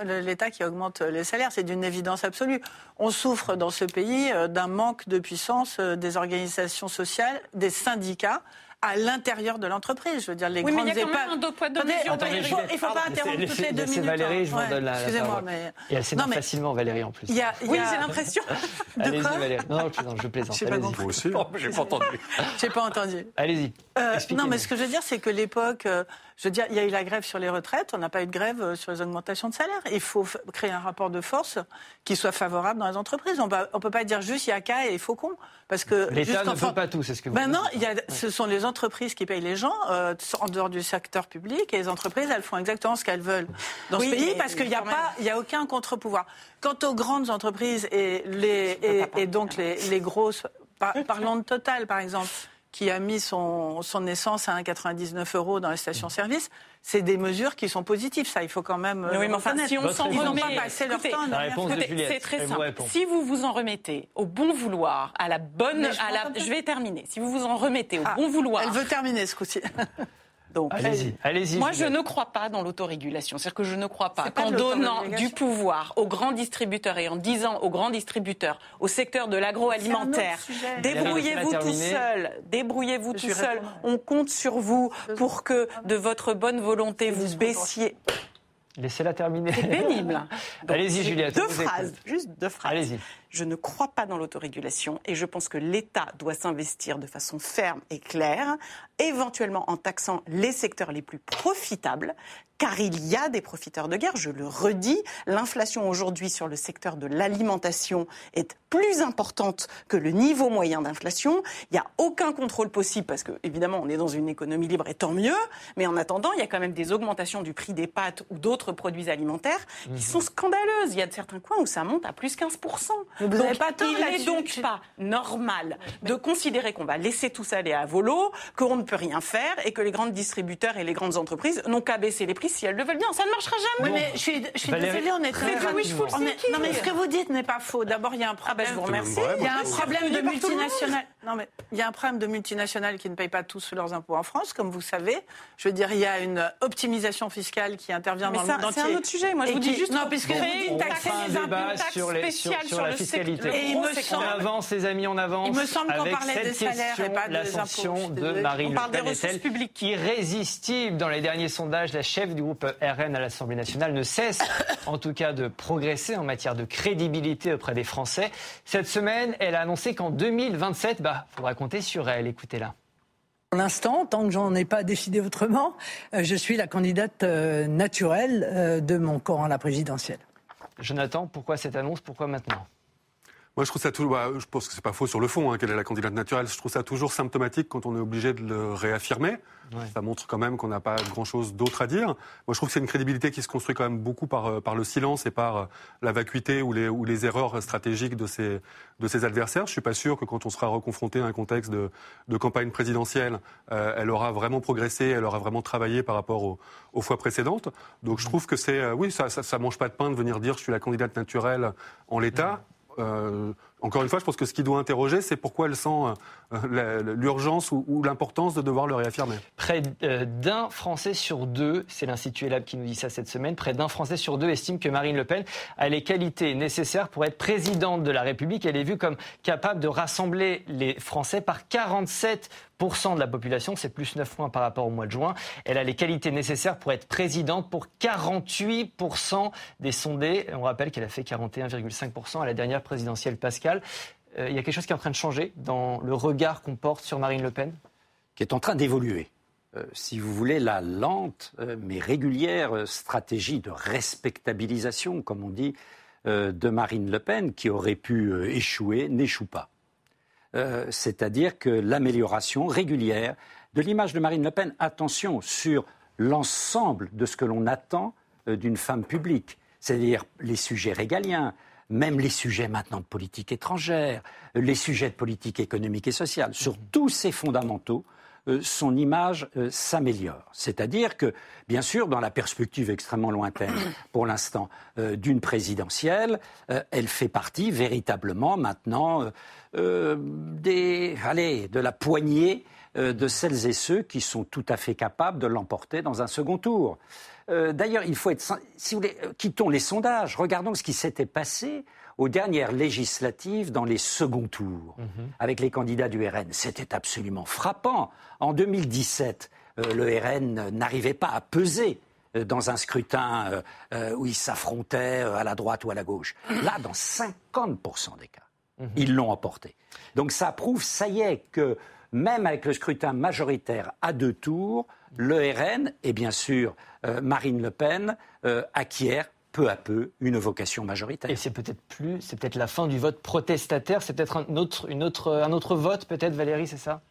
[SPEAKER 3] l'État qui augmente les salaires. C'est d'une évidence absolue. On souffre dans ce pays euh, d'un manque de puissance euh, des organisations sociales, des syndicats à l'intérieur de l'entreprise. Je veux dire, les
[SPEAKER 7] oui,
[SPEAKER 3] grandes
[SPEAKER 7] mais il y a quand même un deux poids, deux mesures.
[SPEAKER 3] Il ne faut, pas interrompre toutes les deux minutes.
[SPEAKER 1] Valérie, je vous donne la, Excusez-moi, mais... Et elle s'énerve facilement, Valérie, en plus.
[SPEAKER 3] Y a,
[SPEAKER 7] y a... Oui, j'ai l'impression.
[SPEAKER 1] Allez-y, Valérie. Non, non, je plaisante.
[SPEAKER 3] Je
[SPEAKER 1] Moi
[SPEAKER 3] aussi.
[SPEAKER 2] J'ai pas entendu.
[SPEAKER 3] J'ai pas entendu.
[SPEAKER 1] Allez-y.
[SPEAKER 3] Euh, non, mais ce que je veux dire, c'est que l'époque... Euh, je veux dire, il y a eu la grève sur les retraites, on n'a pas eu de grève euh, sur les augmentations de salaire. Il faut créer un rapport de force qui soit favorable dans les entreprises. On ne peut pas dire juste il y a qu'à et il faut qu'on.
[SPEAKER 1] Parce que l'État ne peut pas tout, c'est ce que vous
[SPEAKER 3] ben non, il y a, ce sont les entreprises qui payent les gens euh, en dehors du secteur public et les entreprises, elles font exactement ce qu'elles veulent dans ce pays parce qu'il n'y a pas, il y a aucun contre-pouvoir. Quant aux grandes entreprises et les et, donc les, les grosses, parlons de Total par exemple qui a mis son, son essence à 1,99 euros dans les stations-service, c'est des mesures qui sont positives. Ça, il faut quand même.
[SPEAKER 7] Oui, mais enfin, si on s'en remet,
[SPEAKER 3] leur temps.
[SPEAKER 7] C'est très simple. Si vous vous en remettez au bon vouloir, à la bonne, à la, je vais terminer. Si vous vous en remettez au ah, bon vouloir.
[SPEAKER 3] Elle veut terminer ce coup-ci.
[SPEAKER 1] allez-y, allez-y.
[SPEAKER 7] Moi, je ne crois pas dans l'autorégulation. C'est-à-dire que je ne crois pas qu'en donnant du pouvoir aux grands distributeurs et en disant aux grands distributeurs, au secteur de l'agroalimentaire, débrouillez-vous tout seul, débrouillez-vous tout seul. On compte sur vous pour que, de votre bonne volonté, vous baissiez.
[SPEAKER 1] Laissez-la terminer.
[SPEAKER 7] C'est pénible.
[SPEAKER 1] Allez-y, Juliette.
[SPEAKER 7] Deux phrases, juste deux phrases.
[SPEAKER 1] Allez-y.
[SPEAKER 7] Je ne crois pas dans l'autorégulation et je pense que l'État doit s'investir de façon ferme et claire, éventuellement en taxant les secteurs les plus profitables, car il y a des profiteurs de guerre, je le redis. L'inflation aujourd'hui sur le secteur de l'alimentation est plus importante que le niveau moyen d'inflation. Il n'y a aucun contrôle possible parce que, évidemment, on est dans une économie libre et tant mieux. Mais en attendant, il y a quand même des augmentations du prix des pâtes ou d'autres produits alimentaires qui mhm. sont scandaleuses. Il y a certains coins où ça monte à plus 15%.
[SPEAKER 3] Vous donc, pas
[SPEAKER 7] il n'est donc pas normal de considérer qu'on va laisser tout ça aller à volo, qu'on ne peut rien faire et que les grands distributeurs et les grandes entreprises n'ont qu'à baisser les prix si elles le veulent bien. Ça ne marchera jamais.
[SPEAKER 3] Oui, mais je suis, je suis désolée, on est très Non, mais ce que vous dites n'est pas faux. D'abord, il y a un problème.
[SPEAKER 7] Ah ben, je vous remercie.
[SPEAKER 3] Il y a un problème de multinationales. Non, mais il y a un problème de multinationales qui ne payent pas tous leurs impôts en France, comme vous savez. Je veux dire, il y a une optimisation fiscale qui intervient dans le monde entier.
[SPEAKER 7] C'est un autre sujet. Moi, je vous dis juste.
[SPEAKER 3] Non, puisque vous dites taxer les impôts
[SPEAKER 1] sur, les, sur, la fiscalité. Et il me semble, on avance, les amis, on avance.
[SPEAKER 3] Il me semble qu'on parlait des salaires et pas des
[SPEAKER 1] impôts. de Marine Le Pen qui irrésistible dans les derniers sondages. La chef du groupe RN à l'Assemblée nationale ne cesse, en tout cas, de progresser en matière de crédibilité auprès des Français. Cette semaine, elle a annoncé qu'en 2027, bah, faudra compter sur elle. Écoutez-la.
[SPEAKER 12] Pour l'instant, tant que j'en ai pas décidé autrement, euh, je suis la candidate euh, naturelle euh, de mon corps à la présidentielle.
[SPEAKER 1] Jonathan, pourquoi cette annonce? Pourquoi maintenant?
[SPEAKER 4] Moi, je trouve ça toujours. Bah, je pense que c'est pas faux sur le fond. Hein, quelle est la candidate naturelle Je trouve ça toujours symptomatique quand on est obligé de le réaffirmer. Ça montre quand même qu'on n'a pas grand-chose d'autre à dire. Moi, je trouve que c'est une crédibilité qui se construit quand même beaucoup par, euh, par le silence et par euh, la vacuité ou les, ou les erreurs stratégiques de ses, de ses adversaires. Je suis pas sûr que quand on sera reconfronté à un contexte de, de campagne présidentielle, euh, elle aura vraiment progressé, elle aura vraiment travaillé par rapport aux, aux fois précédentes. Donc, je trouve que c'est, oui, ça, ça, ça, mange pas de pain de venir dire je suis la candidate naturelle en l'état. Euh, encore une fois, je pense que ce qui doit interroger, c'est pourquoi elle sent euh, l'urgence ou, l'importance de devoir le réaffirmer.
[SPEAKER 1] Près euh, d'un Français sur deux, c'est l'Institut Elab qui nous dit ça cette semaine, près d'un Français sur deux estime que Marine Le Pen a les qualités nécessaires pour être présidente de la République. Elle est vue comme capable de rassembler les Français par 47 de la population, c'est plus 9 points par rapport au mois de juin. Elle a les qualités nécessaires pour être présidente pour 48% des sondés. On rappelle qu'elle a fait 41,5% à la dernière présidentielle Pascal. Euh, il y a quelque chose qui est en train de changer dans le regard qu'on porte sur Marine Le Pen?
[SPEAKER 2] Qui est en train d'évoluer. Euh, si vous voulez, la lente euh, mais régulière stratégie de respectabilisation, comme on dit, de Marine Le Pen, qui aurait pu échouer, n'échoue pas. Euh, c'est-à-dire que l'amélioration régulière de l'image de Marine Le Pen, attention, sur l'ensemble de ce que l'on attend euh, d'une femme publique, c'est-à-dire les sujets régaliens, même les sujets maintenant de politique étrangère, les sujets de politique économique et sociale, sur tous ces fondamentaux, son image s'améliore. C'est-à-dire que, bien sûr, dans la perspective extrêmement lointaine, pour l'instant, d'une présidentielle, elle fait partie véritablement maintenant euh, des, allez, de la poignée euh, de celles et ceux qui sont tout à fait capables de l'emporter dans un second tour. Euh, d'ailleurs, il faut être, si vous voulez, quittons les sondages, regardons ce qui s'était passé aux dernières législatives dans les seconds tours mhm. avec les candidats du RN. C'était absolument frappant. En 2017, le RN n'arrivait pas à peser dans un scrutin où il s'affrontait à la droite ou à la gauche. Là, dans 50% des cas. Mhm. Ils l'ont emporté. Donc ça prouve, ça y est, que même avec le scrutin majoritaire à deux tours, le RN et bien sûr euh, Marine Le Pen euh, acquièrent peu à peu une vocation majoritaire.
[SPEAKER 1] Et c'est peut-être plus, c'est peut-être la fin du vote protestataire, c'est peut-être un autre, une autre, un autre vote, peut-être, Valérie, c'est ça?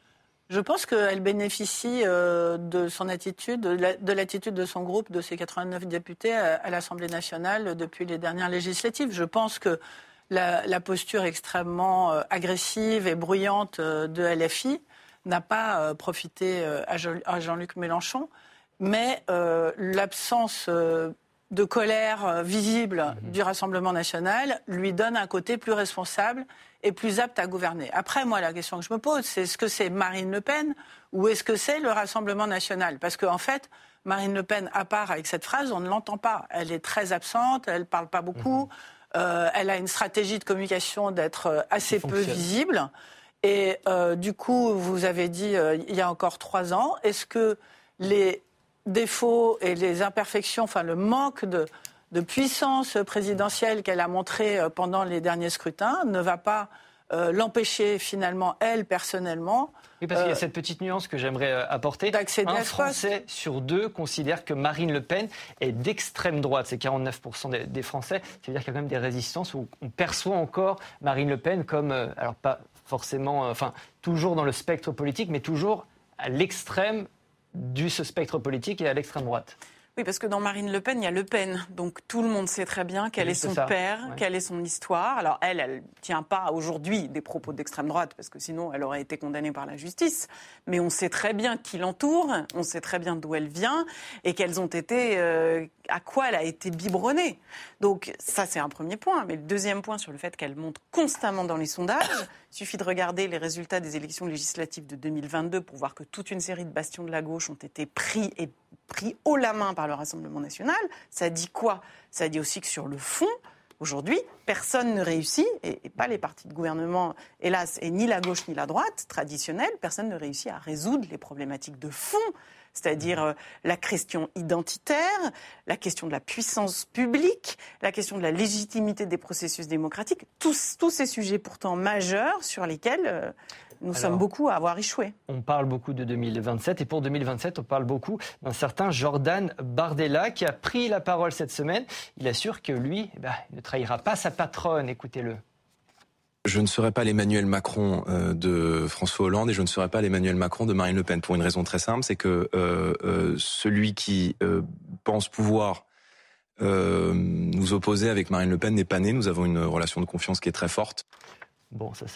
[SPEAKER 3] Je pense qu'elle bénéficie euh, de son attitude, de l'attitude de son groupe, de ses 89 députés à l'Assemblée nationale depuis les dernières législatives. Je pense que la, posture extrêmement euh, agressive et bruyante euh, de LFI n'a pas profité à Jean-Luc Mélenchon, mais l'absence de colère visible mhm. du Rassemblement national lui donne un côté plus responsable et plus apte à gouverner. Après, moi, la question que je me pose, c'est est-ce que c'est Marine Le Pen ou est-ce que c'est le Rassemblement national? Parce qu'en en fait, Marine Le Pen, à part avec cette phrase, on ne l'entend pas. Elle est très absente, elle ne parle pas beaucoup. Mhm. Euh, elle a une stratégie de communication d'être euh, assez peu visible. Et euh, du coup, vous avez dit il y a encore trois ans, est-ce que les défauts et les imperfections, enfin le manque de, puissance présidentielle qu'elle a montré pendant les derniers scrutins ne va pas l'empêcher finalement, elle, personnellement,
[SPEAKER 1] oui, parce qu'il y a cette petite nuance que j'aimerais apporter. Un Français sur deux considère que Marine Le Pen est d'extrême droite. C'est 49% des, Français. Ça veut dire qu'il y a quand même des résistances où on perçoit encore Marine Le Pen comme, alors pas forcément, enfin, toujours dans le spectre politique, mais toujours à l'extrême du ce spectre politique et à l'extrême droite.
[SPEAKER 7] Oui, parce que dans Marine Le Pen, il y a Le Pen. Donc tout le monde sait très bien quel est son père, quelle est son histoire. Alors elle, elle ne tient pas aujourd'hui des propos d'extrême droite, parce que sinon elle aurait été condamnée par la justice. Mais on sait très bien qui l'entoure, on sait très bien d'où elle vient et quelles ont été, euh, à quoi elle a été biberonnée. Donc ça, c'est un premier point. Mais le deuxième point sur le fait qu'elle monte constamment dans les sondages, il suffit de regarder les résultats des élections législatives de 2022 pour voir que toute une série de bastions de la gauche ont été pris et pris haut la main par le Rassemblement national. Ça dit quoi? Ça dit aussi que sur le fond, Aujourd'hui, personne ne réussit, et, pas les partis de gouvernement, hélas, et ni la gauche ni la droite traditionnelle, personne ne réussit à résoudre les problématiques de fond, c'est-à-dire euh, la question identitaire, la question de la puissance publique, la question de la légitimité des processus démocratiques, tous, tous ces sujets pourtant majeurs sur lesquels euh, nous sommes beaucoup à avoir échoué.
[SPEAKER 1] On parle beaucoup de 2027 et pour 2027, on parle beaucoup d'un certain Jordan Bardella qui a pris la parole cette semaine. Il assure que lui, eh ben, il ne trahira pas sa patronne. Écoutez-le.
[SPEAKER 13] Je ne serai pas l'Emmanuel Macron euh, de François Hollande et je ne serai pas l'Emmanuel Macron de Marine Le Pen pour une raison très simple, c'est que euh, euh, celui qui pense pouvoir nous opposer avec Marine Le Pen n'est pas né. Nous avons une relation de confiance qui est très forte.
[SPEAKER 1] Bon, ça,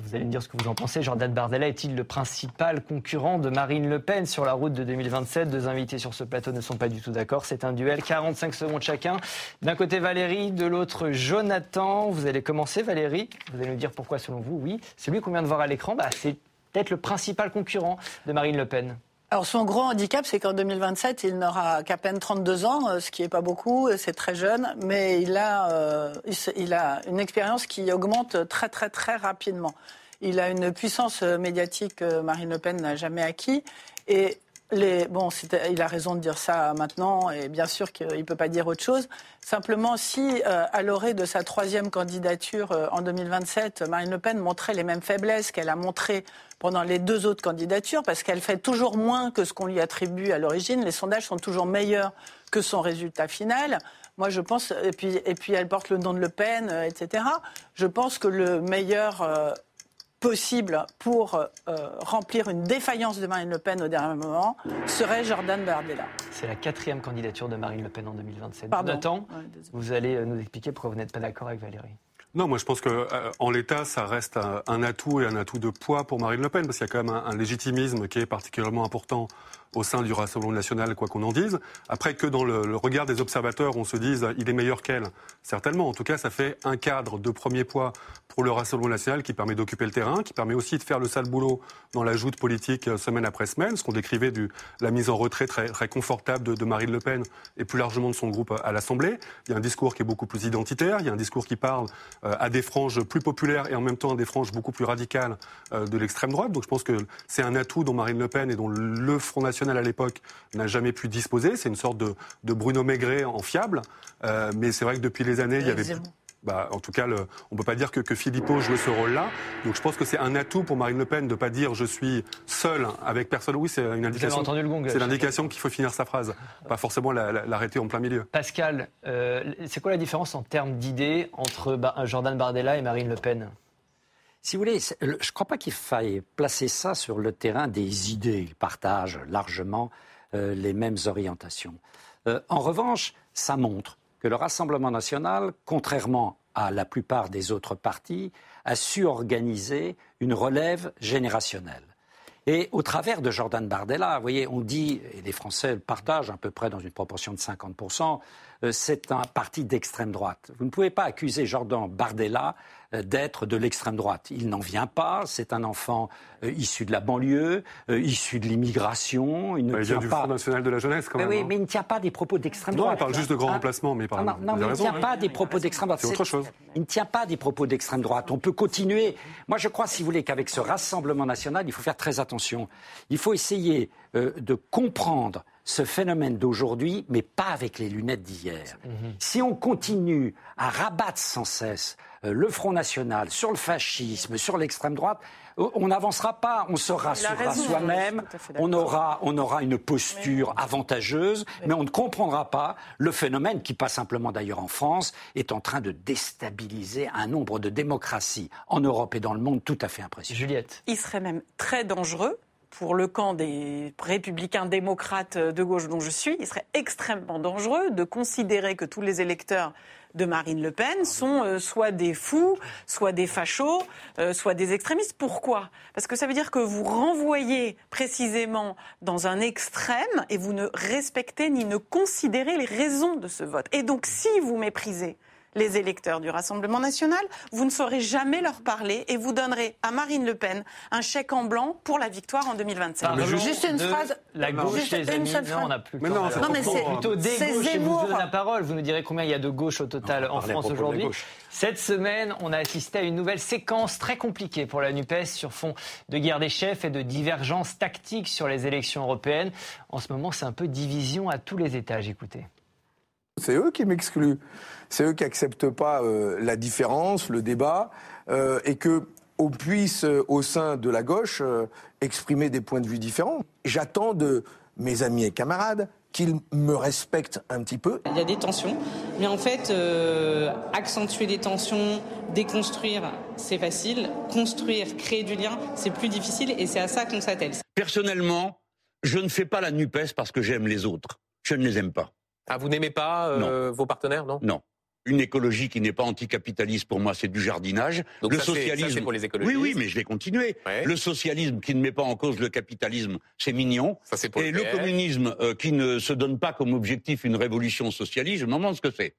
[SPEAKER 1] vous allez me dire ce que vous en pensez. Jordan Bardella est-il le principal concurrent de Marine Le Pen sur la route de 2027 Deux invités sur ce plateau ne sont pas du tout d'accord. C'est un duel, 45 secondes chacun. D'un côté Valérie, de l'autre Jonathan. Vous allez commencer Valérie. Vous allez nous dire pourquoi selon vous, oui. Celui qu'on vient de voir à l'écran, bah, c'est peut-être le principal concurrent de Marine Le Pen.
[SPEAKER 3] Alors son gros handicap, c'est qu'en 2027, il n'aura qu'à peine 32 ans, euh, ce qui n'est pas beaucoup, c'est très jeune, mais il a, euh, il a une expérience qui augmente très très très rapidement. Il a une puissance médiatique que Marine Le Pen n'a jamais acquis. Et les, bon, il a raison de dire ça maintenant, et bien sûr qu'il ne peut pas dire autre chose. Simplement, si euh, à l'orée de sa troisième candidature en 2027, Marine Le Pen montrait les mêmes faiblesses qu'elle a montrées pendant les deux autres candidatures, parce qu'elle fait toujours moins que ce qu'on lui attribue à l'origine. Les sondages sont toujours meilleurs que son résultat final. Moi, je pense, et puis, et puis elle porte le nom de Le Pen, euh, etc. Je pense que le meilleur euh, possible pour euh, remplir une défaillance de Marine Le Pen au dernier moment serait Jordan Bardella.
[SPEAKER 1] C'est la quatrième candidature de Marine Le Pen en 2027. Pardon. Nathan, vous allez nous expliquer pourquoi vous n'êtes pas d'accord avec Valérie.
[SPEAKER 4] Non, moi je pense que euh, en l'état, ça reste un, atout et un atout de poids pour Marine Le Pen, parce qu'il y a quand même un, légitimisme qui est particulièrement important au sein du Rassemblement national, quoi qu'on en dise. Après que dans le, regard des observateurs, on se dise il est meilleur qu'elle, certainement. En tout cas, ça fait un cadre de premier poids pour le Rassemblement national qui permet d'occuper le terrain, qui permet aussi de faire le sale boulot dans la joute politique euh, semaine après semaine, ce qu'on décrivait du la mise en retrait très, confortable de, de, Marine Le Pen et plus largement de son groupe à l'Assemblée. Il y a un discours qui est beaucoup plus identitaire, il y a un discours qui parle euh, à des franges plus populaires et en même temps à des franges beaucoup plus radicales euh, de l'extrême droite. Donc je pense que c'est un atout dont Marine Le Pen et dont le Front National à l'époque n'a jamais pu disposer. C'est une sorte de, de, Bruno Maigret en fiable. Euh, mais c'est vrai que depuis les années, il y avait... Bah, en tout cas, le, on ne peut pas dire que, que Philippot jouait ce rôle-là. Donc je pense que c'est un atout pour Marine Le Pen de ne pas dire je suis seul avec personne. Oui, c'est une indication. C'est l'indication qu'il faut finir sa phrase, pas forcément l'arrêter en plein milieu.
[SPEAKER 1] Pascal, euh, c'est quoi la différence en termes d'idées entre Jordan Bardella et Marine Le Pen?
[SPEAKER 2] Si vous voulez, je ne crois pas qu'il faille placer ça sur le terrain des idées. Ils partagent largement euh, les mêmes orientations. Euh, en revanche, ça montre que le Rassemblement national, contrairement à la plupart des autres partis, a su organiser une relève générationnelle. Et au travers de Jordan Bardella, vous voyez, on dit, et les Français le partagent à peu près dans une proportion de 50%, euh, c'est un parti d'extrême droite. Vous ne pouvez pas accuser Jordan Bardella d'être de l'extrême droite. Il n'en vient pas. C'est un enfant euh, issu de la banlieue, issu de l'immigration.
[SPEAKER 4] Il ne tient du pas... Front national de la jeunesse, quand
[SPEAKER 2] même.
[SPEAKER 4] Mais
[SPEAKER 2] oui, hein. mais il ne tient pas des propos d'extrême droite.
[SPEAKER 4] Non, il parle juste de grand hein remplacement, mais
[SPEAKER 2] Non, non, mais il ne tient pas des propos d'extrême droite.
[SPEAKER 4] C'est autre chose.
[SPEAKER 2] Il ne tient pas des propos d'extrême droite. On peut continuer. Moi, je crois, si vous voulez, qu'avec ce Rassemblement national, il faut faire très attention. Il faut essayer de comprendre ce phénomène d'aujourd'hui, mais pas avec les lunettes d'hier. Mhm. Si on continue à rabattre sans cesse euh, le Front National sur le fascisme, sur l'extrême droite, euh, on n'avancera pas, on se rassurera soi-même, on aura, on aura une posture avantageuse, mais on ne comprendra pas le phénomène qui, pas simplement d'ailleurs en France, est en train de déstabiliser un nombre de démocraties en Europe et dans le monde tout à fait impressionnant.
[SPEAKER 1] Juliette.
[SPEAKER 7] Il serait même très dangereux pour le camp des républicains démocrates de gauche dont je suis, il serait extrêmement dangereux de considérer que tous les électeurs de Marine Le Pen sont euh, soit des fous, soit des fachos, euh, soit des extrémistes. Pourquoi? Parce que ça veut dire que vous renvoyez précisément dans un extrême et vous ne respectez ni ne considérez les raisons de ce vote. Et donc si vous méprisez les électeurs du Rassemblement national, vous ne saurez jamais leur parler et vous donnerez à Marine Le Pen un chèque en blanc pour la victoire en 2027.
[SPEAKER 3] juste une phrase.
[SPEAKER 1] La gauche,
[SPEAKER 3] juste
[SPEAKER 1] les amis, non, on n'a plus. Mais non, non mais c'est plutôt des gauches. Et vous donne la parole. Vous nous direz combien il y a de gauche au total en France aujourd'hui. Cette semaine, on a assisté à une nouvelle séquence très compliquée pour la NUPES sur fond de guerre des chefs et de divergences tactiques sur les élections européennes. En ce moment, c'est un peu division à tous les étages. Écoutez.
[SPEAKER 14] C'est eux qui m'excluent. C'est eux qui acceptent pas euh, la différence, le débat, euh, et que on puisse, euh, au sein de la gauche, exprimer des points de vue différents. J'attends de mes amis et camarades qu'ils me respectent un petit peu.
[SPEAKER 15] Il y a des tensions, mais en fait, euh, accentuer les tensions, déconstruire, c'est facile. Construire, créer du lien, c'est plus difficile et c'est à ça qu'on s'attelle.
[SPEAKER 16] Personnellement, je ne fais pas la NUPES parce que j'aime les autres. Je ne les aime pas.
[SPEAKER 17] Ah, vous n'aimez pas euh, vos partenaires, non?
[SPEAKER 16] Non. Une écologie qui n'est pas anticapitaliste, pour moi, c'est du jardinage.
[SPEAKER 17] Donc le socialisme, pour les écologistes.
[SPEAKER 16] Oui, oui, mais je vais continuer. Le socialisme qui ne met pas en cause le capitalisme, c'est mignon.
[SPEAKER 17] Ça, pour
[SPEAKER 16] Et le, communisme euh, qui ne se donne pas comme objectif une révolution socialiste, je me demande ce que c'est.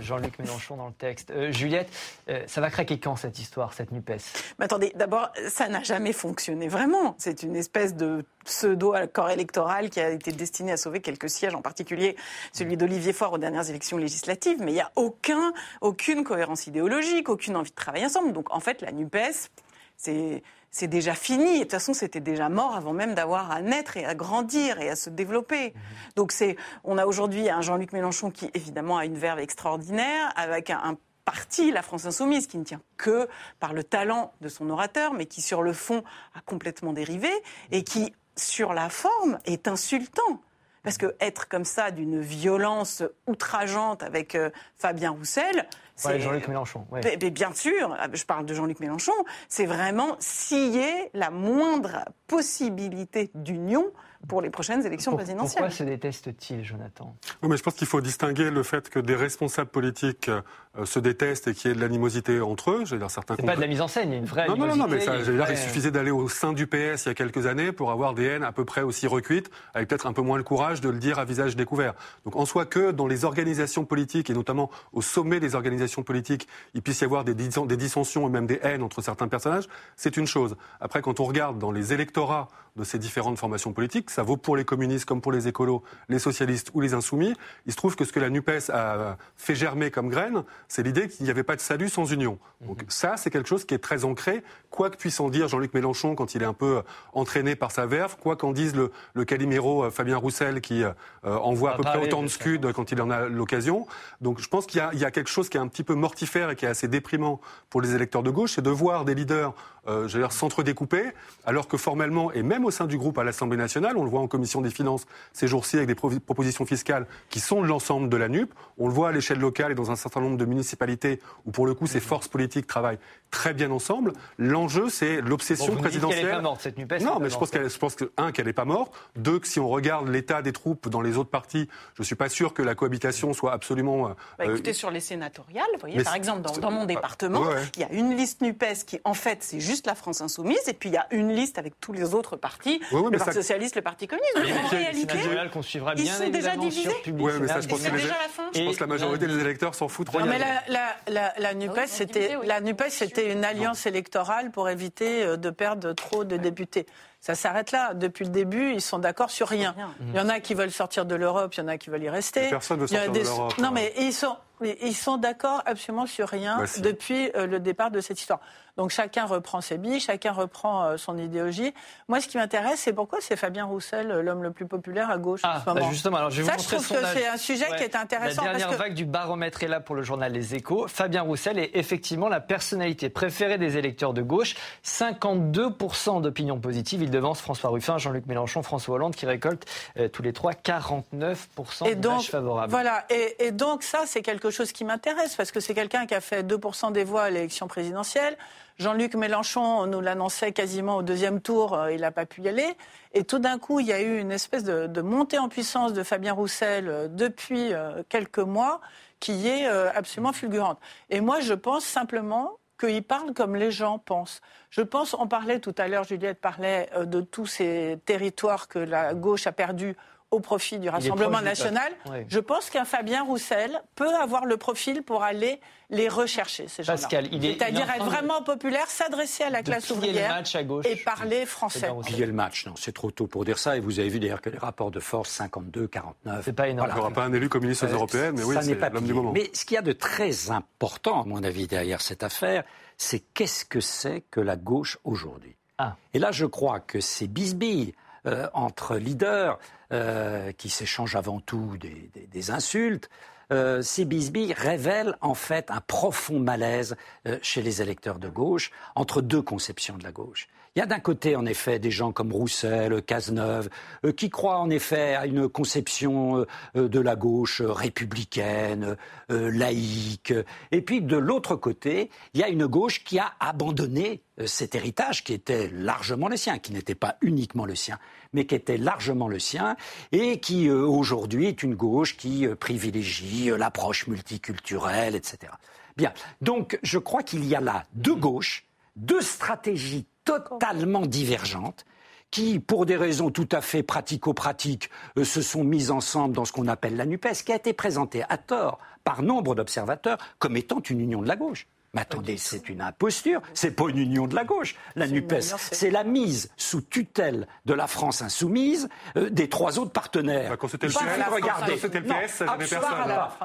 [SPEAKER 1] Jean-Luc Mélenchon dans le texte. Euh, Juliette, euh, ça va craquer quand cette histoire, cette NUPES?
[SPEAKER 7] Mais attendez, d'abord, ça n'a jamais fonctionné vraiment. C'est une espèce de pseudo-accord électoral qui a été destiné à sauver quelques sièges, en particulier celui d'Olivier Faure aux dernières élections législatives. Mais il n'y a aucun, aucune cohérence idéologique, aucune envie de travailler ensemble. Donc en fait, la NUPES, c'est c'est déjà fini. Et de toute façon, c'était déjà mort avant même d'avoir à naître et à grandir et à se développer. Donc c'est, on a aujourd'hui un Jean-Luc Mélenchon qui évidemment a une verve extraordinaire, avec un, parti, la France insoumise, qui ne tient que par le talent de son orateur, mais qui sur le fond a complètement dérivé et qui sur la forme est insultant. Parce que être comme ça d'une violence outrageante avec euh, Fabien Roussel,
[SPEAKER 1] c'est Jean-Luc Mélenchon.
[SPEAKER 7] bien sûr, je parle de Jean-Luc Mélenchon, c'est vraiment scier la moindre possibilité d'union pour les prochaines élections présidentielles.
[SPEAKER 1] Pourquoi se détestent-ils, Jonathan?
[SPEAKER 4] Oui, mais Je pense qu'il faut distinguer le fait que des responsables politiques euh, se détestent et qu'il y ait de l'animosité entre eux.
[SPEAKER 1] Certains. C'est pas de la mise en scène, il y a une vraie. Non,
[SPEAKER 4] non, non, mais ça, il suffisait d'aller au sein du PS il y a quelques années pour avoir des haines à peu près aussi recuites, avec peut-être un peu moins le courage de le dire à visage découvert. Donc en soi que dans les organisations politiques et notamment au sommet des organisations politiques, il puisse y avoir des, des dissensions et même des haines entre certains personnages, c'est une chose. Après, quand on regarde dans les électorats de ces différentes formations politiques, ça vaut pour les communistes comme pour les écolos, les socialistes ou les insoumis. Il se trouve que ce que la NUPES a fait germer comme graine, c'est l'idée qu'il n'y avait pas de salut sans union. Donc mhm. ça, c'est quelque chose qui est très ancré, quoi que puisse en dire Jean-Luc Mélenchon quand il est un peu euh, entraîné par sa verve, quoi qu'en dise le, le Calimero euh, Fabien Roussel qui euh, envoie à peu près autant de scuds quand il en a l'occasion. Donc je pense qu'il y, y, a quelque chose qui est un petit peu mortifère et qui est assez déprimant pour les électeurs de gauche, c'est de voir des leaders euh, dire, s'entre-découper, alors que formellement, et même au sein du groupe à l'Assemblée nationale, on le voit en commission des finances ces jours-ci avec des propositions fiscales qui sont de l'ensemble de la NUP, on le voit à l'échelle locale et dans un certain nombre de municipalités où pour le coup ces forces politiques travaillent très bien ensemble. L'enjeu, c'est l'obsession
[SPEAKER 1] bon,
[SPEAKER 4] présidentielle.
[SPEAKER 1] Qu'elle est pas morte, cette NUPES,
[SPEAKER 4] non, mais je pense, qu'elle, je pense que, un, qu'elle n'est pas morte. Deux, que si on regarde l'état des troupes dans les autres partis, je ne suis pas sûr que la cohabitation soit absolument.
[SPEAKER 7] Euh, bah, écoutez, sur les sénatoriales, vous voyez, par exemple, dans, mon département, il y a une liste NUPES qui, en fait, c'est juste la France Insoumise, et puis il y a une liste avec tous les autres partis, le Parti Socialiste, le Parti Communiste. en réalité,
[SPEAKER 1] qu'on suivra bien
[SPEAKER 7] ils sont déjà divisés.
[SPEAKER 4] Oui, mais ça, je pense, que, déjà la fin. je pense que la majorité des électeurs s'en foutent.
[SPEAKER 3] Non, mais la, NUPES, c'était, la NUPES, c'était une alliance électorale pour éviter euh, de perdre trop de députés. Ça s'arrête là. Depuis le début, ils sont d'accord sur rien. Il y en a qui veulent sortir de l'Europe, il y en a qui veulent y rester.
[SPEAKER 4] personne ne veut sortir de l'Europe.
[SPEAKER 3] Non, mais ils sont, ils sont d'accord absolument sur rien depuis euh, le départ de cette histoire. Donc chacun reprend ses billes, chacun reprend euh, son idéologie. Moi, ce qui m'intéresse, c'est pourquoi c'est Fabien Roussel, euh, l'homme le plus populaire à gauche
[SPEAKER 1] ah,
[SPEAKER 3] en ce moment?
[SPEAKER 1] Bah justement, alors je vais
[SPEAKER 3] Ça,
[SPEAKER 1] vous
[SPEAKER 3] je trouve que c'est un sujet qui est intéressant.
[SPEAKER 1] La dernière
[SPEAKER 3] parce que...
[SPEAKER 1] vague du baromètre est là pour le journal Les Échos. Fabien Roussel est effectivement la personnalité préférée des électeurs de gauche. 52% d'opinion positive. Il devance François Ruffin, Jean-Luc Mélenchon, François Hollande, qui récoltent euh, tous les trois 49% d'images favorables.
[SPEAKER 3] Voilà. Et, et donc ça, c'est quelque chose qui m'intéresse parce que c'est quelqu'un qui a fait 2% des voix à l'élection présidentielle. Jean-Luc Mélenchon nous l'annonçait quasiment au deuxième tour, euh, il n'a pas pu y aller. Et tout d'un coup, il y a eu une espèce de, montée en puissance de Fabien Roussel euh, depuis euh, quelques mois qui est absolument fulgurante. Et moi, je pense simplement qu'il parle comme les gens pensent. Je pense, on parlait tout à l'heure, Juliette parlait de tous ces territoires que la gauche a perdus au profit du Rassemblement national. Je pense qu'un Fabien Roussel peut avoir le profil pour aller les rechercher, ces gens-là. C'est-à-dire être vraiment populaire, s'adresser à la classe ouvrière et parler français.
[SPEAKER 2] Piller le match, non, c'est trop tôt pour dire ça. Et vous avez vu d'ailleurs que les rapports de force 52, 49.
[SPEAKER 1] C'est pas énorme.
[SPEAKER 4] Il n'y aura pas un élu communiste aux européennes, mais oui, c'est l'homme du moment.
[SPEAKER 2] Mais ce qu'il y a de très important, à mon avis, derrière cette affaire, c'est qu'est-ce que c'est que la gauche aujourd'hui? Ah. Et là, je crois que c'est bisbille euh, entre leaders euh, qui s'échangent avant tout des, insultes. Euh, ces bisbilles révèlent en fait un profond malaise chez les électeurs de gauche entre deux conceptions de la gauche. Il y a d'un côté, en effet, des gens comme Roussel, Cazeneuve, euh, qui croient en effet à une conception euh, euh, de la gauche républicaine, laïque. Et puis de l'autre côté, il y a une gauche qui a abandonné cet héritage qui était largement le sien, qui n'était pas uniquement le sien, mais qui était largement le sien, et qui aujourd'hui est une gauche qui privilégie l'approche multiculturelle, etc. Bien, donc je crois qu'il y a là deux gauches, deux stratégies totalement divergentes qui, pour des raisons tout à fait pratico-pratiques, euh, se sont mises ensemble dans ce qu'on appelle la NUPES, qui a été présentée à tort par nombre d'observateurs comme étant une union de la gauche. Mais attendez, c'est une imposture, c'est pas une union de la gauche. La NUPES, c'est la mise sous tutelle de la France insoumise euh, des trois autres partenaires.
[SPEAKER 4] Bah, quand c'était le PS, regardez, c'était le PS, ça personne.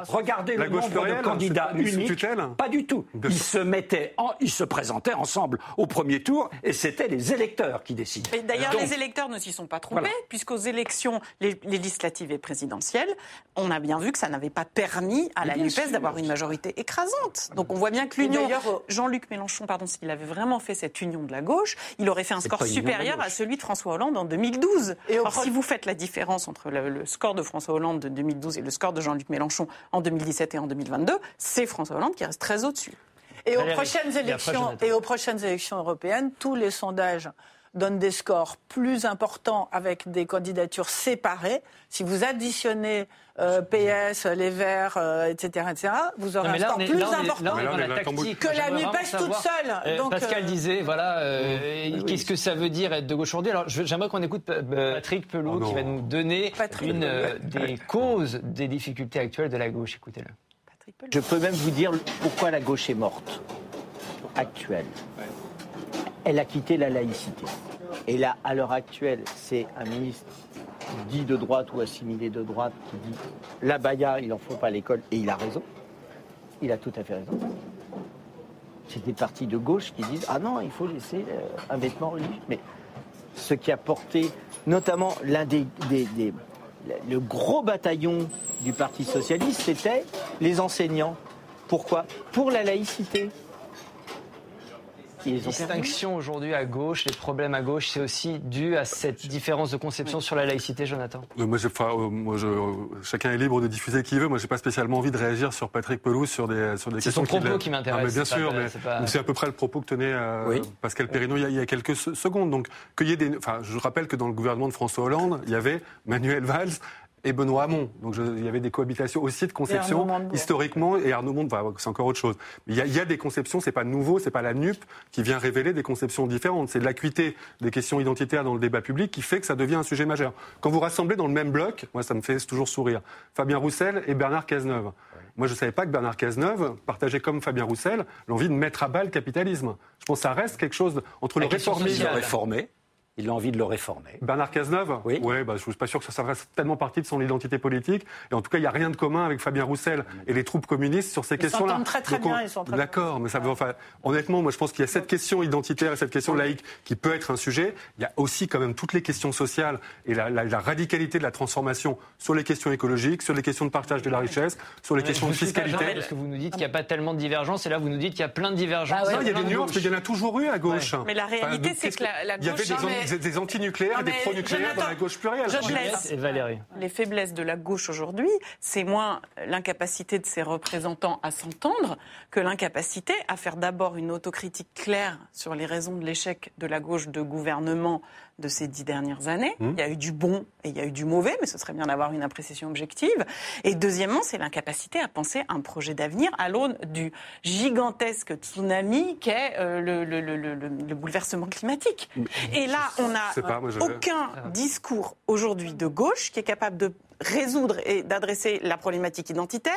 [SPEAKER 2] Regardez le nombre de candidats uniques. Pas du tout. Ils se mettaient, en, ils se présentaient ensemble au premier tour et c'était les électeurs qui décidaient.
[SPEAKER 7] D'ailleurs, les électeurs ne s'y sont pas trompés, puisqu'aux élections législatives et présidentielles, on a bien vu que ça n'avait pas permis à la NUPES d'avoir une majorité écrasante. Donc on voit bien que l'union D'ailleurs, Jean-Luc Mélenchon, pardon, s'il avait vraiment fait cette union de la gauche, il aurait fait un score supérieur à celui de François Hollande en 2012. Et Alors, si vous faites la différence entre le, score de François Hollande de 2012 et le score de Jean-Luc Mélenchon en 2017 et en 2022, c'est François Hollande qui reste très au-dessus. Et aux, prochaines élections, et aux prochaines élections européennes, tous les sondages donnent des scores plus importants avec des candidatures séparées. Si vous additionnez euh, PS, les Verts, etc., euh, etc., vous aurez un score plus important que la NUPES toute seule.
[SPEAKER 1] Euh, Donc, Pascal disait, voilà, qu'est-ce que ça veut dire être de gauche aujourd'hui Alors, j'aimerais qu'on écoute Patrick Pelot oh qui va nous donner une des causes des difficultés actuelles de la gauche. Écoutez-le.
[SPEAKER 18] Je peux même vous dire pourquoi la gauche est morte, actuelle. Elle a quitté la laïcité. Et là, à l'heure actuelle, c'est un ministre dit de droite ou assimilé de droite qui dit la baya, il n'en faut pas l'école, et il a raison. Il a tout à fait raison. C'est des partis de gauche qui disent ah non, il faut laisser euh, un vêtement religieux. Mais ce qui a porté, notamment l'un des, le gros bataillon du Parti socialiste, c'était les enseignants. Pourquoi? Pour la laïcité.
[SPEAKER 1] Les distinctions aujourd'hui à gauche, les problèmes à gauche, c'est aussi dû à cette différence de conception sur la laïcité, Jonathan
[SPEAKER 4] euh, moi, euh, moi je, chacun est libre de diffuser qui veut. Moi, j'ai pas spécialement envie de réagir sur Patrick Pelouse sur des, sur des questions.
[SPEAKER 1] C'est son propos qui, m'intéresse.
[SPEAKER 4] Ah, bien sûr, mais c'est à peu près le propos que tenait euh, Pascal Perrineau il y, a, quelques secondes. Donc, qu'il y ait des, enfin, je rappelle que dans le gouvernement de François Hollande, il y avait Manuel Valls, et Benoît Hamon. Donc il y avait des cohabitations aussi de conception historiquement et Arnaud Montebourg, enfin, c'est encore autre chose. il y, a, il y a des conceptions, c'est pas nouveau, c'est pas la NUP qui vient révéler des conceptions différentes. C'est l'acuité des questions identitaires dans le débat public qui fait que ça devient un sujet majeur. Quand vous rassemblez dans le même bloc, moi ça me fait toujours sourire, Fabien Roussel et Bernard Cazeneuve. Moi, je ne savais pas que Bernard Cazeneuve partageait comme Fabien Roussel l'envie de mettre à bas le capitalisme. Je pense que ça reste quelque chose entre le réformisme.
[SPEAKER 2] réformé il a envie de le réformer.
[SPEAKER 4] Bernard Cazeneuve Oui. Ouais, bah, je ne suis pas sûr que ça, fasse tellement partie de son identité politique. Et en tout cas, il n'y a rien de commun avec Fabien Roussel et les troupes communistes sur ces questions-là.
[SPEAKER 3] Ils très très bien.
[SPEAKER 4] D'accord, mais ça veut, enfin, honnêtement, moi je pense qu'il y a cette question identitaire et cette question laïque qui peut être un sujet. Il y a aussi quand même toutes les questions sociales et la, radicalité de la transformation sur les questions écologiques, sur les questions de partage de la richesse, sur les questions de fiscalité.
[SPEAKER 1] parce que vous nous dites qu'il n'y a pas tellement de divergences et là vous nous dites qu'il y a plein de divergences.
[SPEAKER 4] Ah il y a des nuances, mais il y en a toujours eu à gauche.
[SPEAKER 7] Mais la réalité, c'est que la, gauche
[SPEAKER 4] des, des antinucléaires et des pro-nucléaires dans la gauche plurielle.
[SPEAKER 7] Je
[SPEAKER 1] et Valérie.
[SPEAKER 7] Les faiblesses de la gauche aujourd'hui, c'est moins l'incapacité de ses représentants à s'entendre que l'incapacité à faire d'abord une autocritique claire sur les raisons de l'échec de la gauche de gouvernement de ces dix dernières années. Mmh. Il y a eu du bon et il y a eu du mauvais, mais ce serait bien d'avoir une appréciation objective. Et deuxièmement, c'est l'incapacité à penser un projet d'avenir à l'aune du gigantesque tsunami qu'est euh, le, le, le, le, bouleversement climatique. Et là, on n'a aucun discours aujourd'hui de gauche qui est capable de résoudre et d'adresser la problématique identitaire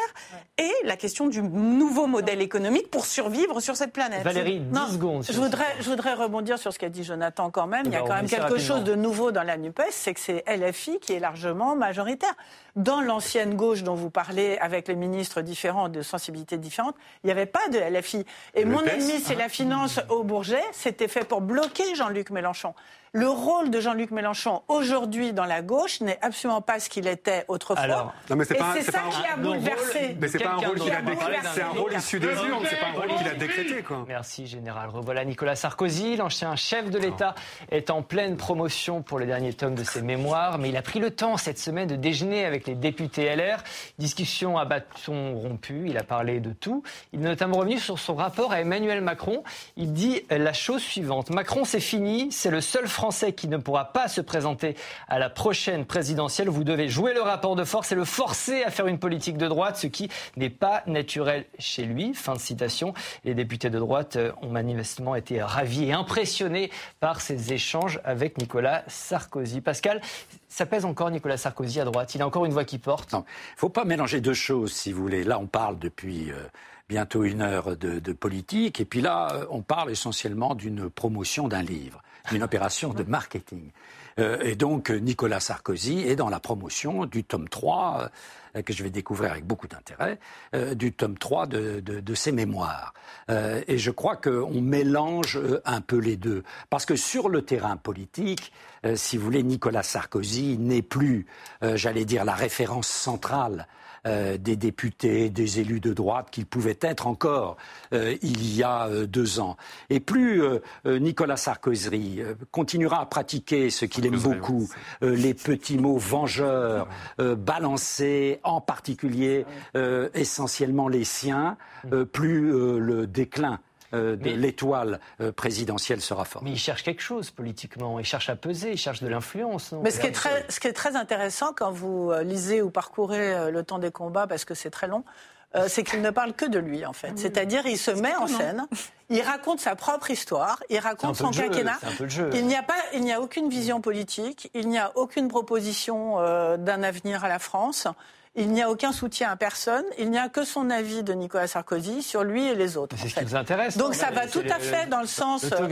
[SPEAKER 7] et la question du nouveau modèle économique pour survivre sur cette planète.
[SPEAKER 1] Valérie, 10 secondes.
[SPEAKER 3] Je voudrais, je voudrais rebondir sur ce qu'a dit Jonathan quand même. Il y a quand même quelque chose de nouveau dans la NUPES, c'est que c'est LFI qui est largement majoritaire. Dans l'ancienne gauche dont vous parlez, avec les ministres différents, de sensibilités différentes, il n'y avait pas de LFI. Et mon ennemi, c'est la finance au Bourget. C'était fait pour bloquer Jean-Luc Mélenchon. Le rôle de Jean-Luc Mélenchon aujourd'hui dans la gauche n'est absolument pas ce qu'il était autrefois. Alors,
[SPEAKER 4] non,
[SPEAKER 3] c'est ça qui a bouleversé.
[SPEAKER 4] Mais c'est pas un rôle qu'il a décrété. C'est un rôle issu des urnes. C'est pas un rôle qu'il a décrété. Quoi.
[SPEAKER 1] Merci, général. Revoilà Nicolas Sarkozy, l'ancien chef de l'État, est en pleine promotion pour le dernier tome de ses mémoires, mais il a pris le temps cette semaine de déjeuner avec les députés LR. Discussion à bâton rompu. Il a parlé de tout. Il est notamment revenu sur son rapport à Emmanuel Macron. Il dit la chose suivante Macron, c'est fini. C'est le seul Français qui ne pourra pas se présenter à la prochaine présidentielle. Vous devez jouer le rapport de force et le forcer à faire une politique de droite, ce qui n'est pas naturel chez lui. Fin de citation. Les députés de droite ont manifestement été ravis et impressionnés par ces échanges avec Nicolas Sarkozy. Pascal, ça pèse encore Nicolas Sarkozy à droite. Il a encore une voix qui porte.
[SPEAKER 2] Il ne faut pas mélanger deux choses, si vous voulez. Là, on parle depuis euh, bientôt une heure de, de, politique, et puis là, euh, on parle essentiellement d'une promotion d'un livre, d'une opération de marketing. Euh, et donc, Nicolas Sarkozy est dans la promotion du tome 3, euh, que je vais découvrir avec beaucoup d'intérêt, euh, du tome 3 de, de, de ses mémoires. et je crois qu'on mélange un peu les deux. Parce que sur le terrain politique, si vous voulez, Nicolas Sarkozy n'est plus, j'allais dire, la référence centrale euh, des députés, des élus de droite qu'ils pouvaient être encore euh, il y a euh, deux ans. Et plus Nicolas Sarkozy continuera à pratiquer ce qu'il aime beaucoup, les petits mots vengeurs, balancés, en particulier essentiellement les siens, plus le déclin euh, de l'étoile euh, présidentielle sera forte.
[SPEAKER 1] Mais il cherche quelque chose politiquement, il cherche à peser, il cherche de l'influence.
[SPEAKER 3] Mais ce qui, est très, ce qui est très intéressant quand vous euh, lisez ou parcourez le temps des combats, parce que c'est très long, c'est qu'il ne parle que de lui, en fait. C'est-à-dire, il se met en scène, il raconte sa propre histoire, il raconte son quinquennat. Il n'y a pas, il n'y a aucune vision politique, il n'y a aucune proposition d'un avenir à la France. Il n'y a aucun soutien à personne. Il n'y a que son avis de Nicolas Sarkozy sur lui et les autres.
[SPEAKER 1] C'est ce qui vous intéresse.
[SPEAKER 3] Donc ça va tout à fait dans le sens.
[SPEAKER 1] De...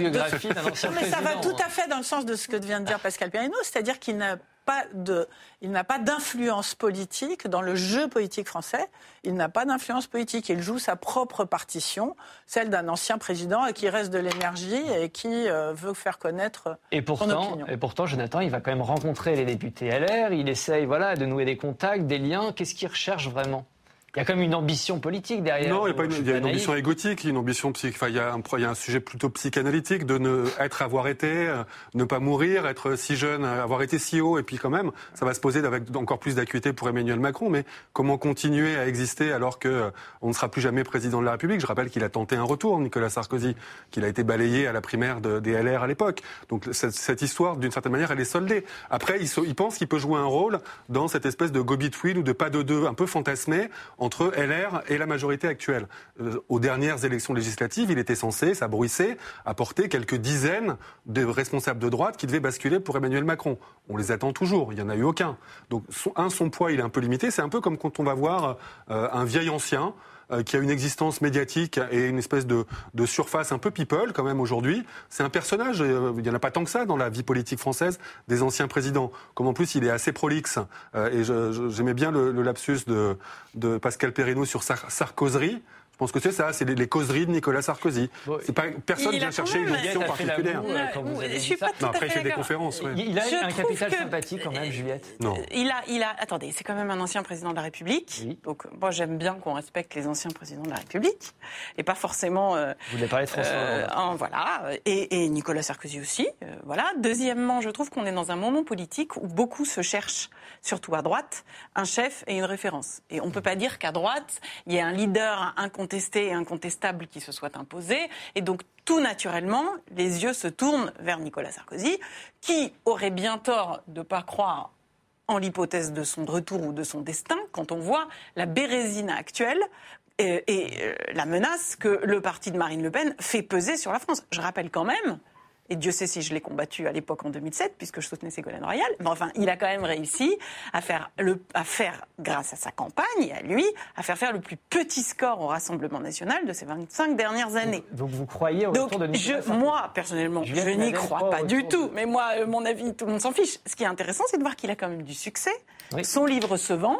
[SPEAKER 1] Mais
[SPEAKER 3] ça va tout à fait dans le sens de ce que vient de dire Pascal Perrineau, c'est-à-dire qu'il n'a pas de, il n'a pas d'influence politique dans le jeu politique français. Il n'a pas d'influence politique. Il joue sa propre partition, celle d'un ancien président qui reste de l'énergie et qui euh, veut faire connaître
[SPEAKER 1] et pourtant,
[SPEAKER 3] son opinion.
[SPEAKER 1] Et pourtant, Jonathan, il va quand même rencontrer les députés LR. Il essaye, voilà, de nouer des contacts, des liens. Qu'est-ce qu'il recherche vraiment? Il y a quand même une ambition politique derrière.
[SPEAKER 4] Non, il y a, pas une, il y a une ambition égotique, une ambition psy, enfin, il y, a un, il y a un sujet plutôt psychanalytique de ne être, avoir été, euh, ne pas mourir, être si jeune, avoir été si haut, et puis quand même, ça va se poser avec encore plus d'acuité pour Emmanuel Macron. Mais comment continuer à exister alors que euh, on ne sera plus jamais président de la République? Je rappelle qu'il a tenté un retour, Nicolas Sarkozy, qu'il a été balayé à la primaire de, des LR à l'époque. Donc cette, cette histoire, d'une certaine manière, elle est soldée. Après, il, il pense qu'il peut jouer un rôle dans cette espèce de go-between ou de pas de deux un peu fantasmé entre LR et la majorité actuelle. Euh, aux dernières élections législatives, il était censé, ça bruissait, apporter quelques dizaines de responsables de droite qui devaient basculer pour Emmanuel Macron. On les attend toujours, il n'y en a eu aucun. Donc, un, son poids, il est un peu limité. C'est un peu comme quand on va voir euh, un vieil ancien euh, qui a une existence médiatique et une espèce de, de surface un peu people quand même aujourd'hui. C'est un personnage, euh, il n'y en a pas tant que ça dans la vie politique française des anciens présidents. Comme en plus il est assez prolixe, euh, et j'aimais bien le, le, lapsus de, de Pascal Perrineau sur Sar Sarkozy. Je pense que c'est ça, c'est les, causeries de Nicolas Sarkozy. c'est pas personne vient chercher une option particulière.
[SPEAKER 7] je suis pas tout
[SPEAKER 4] après,
[SPEAKER 7] il fait
[SPEAKER 4] des conférences. Ouais.
[SPEAKER 1] Il a un capital sympathique quand même, Juliette.
[SPEAKER 4] Non.
[SPEAKER 7] Il a, il a. Attendez, c'est quand même un ancien président de la République. Oui. Donc moi j'aime bien qu'on respecte les anciens présidents de la République et pas forcément. Euh,
[SPEAKER 1] Vous voulez parler de François euh,
[SPEAKER 7] en, Voilà. Et, et, Nicolas Sarkozy aussi. Euh, voilà. Deuxièmement, je trouve qu'on est dans un moment politique où beaucoup se cherchent, surtout à droite, un chef et une référence. Et on peut pas dire qu'à droite il y ait un leader et incontestable qui se soit imposé. Et donc, tout naturellement, les yeux se tournent vers Nicolas Sarkozy, qui aurait bien tort de ne pas croire en l'hypothèse de son retour ou de son destin quand on voit la bérésine actuelle et, et euh, la menace que le parti de Marine Le Pen fait peser sur la France. Je rappelle quand même et Dieu sait si je l'ai combattu à l'époque en 2007, puisque je soutenais Ségolène Royal. Mais enfin, il a quand même réussi à faire, le, à faire, grâce à sa campagne et à lui, à faire faire le plus petit score au Rassemblement national de ces 25 dernières années.
[SPEAKER 1] Donc, vous croyez au de Nicolas
[SPEAKER 7] je, Moi, personnellement, je n'y crois pas du tout. Mais moi, mon avis, tout le monde s'en fiche. Ce qui est intéressant, c'est de voir qu'il a quand même du succès. Oui. Son livre se vend.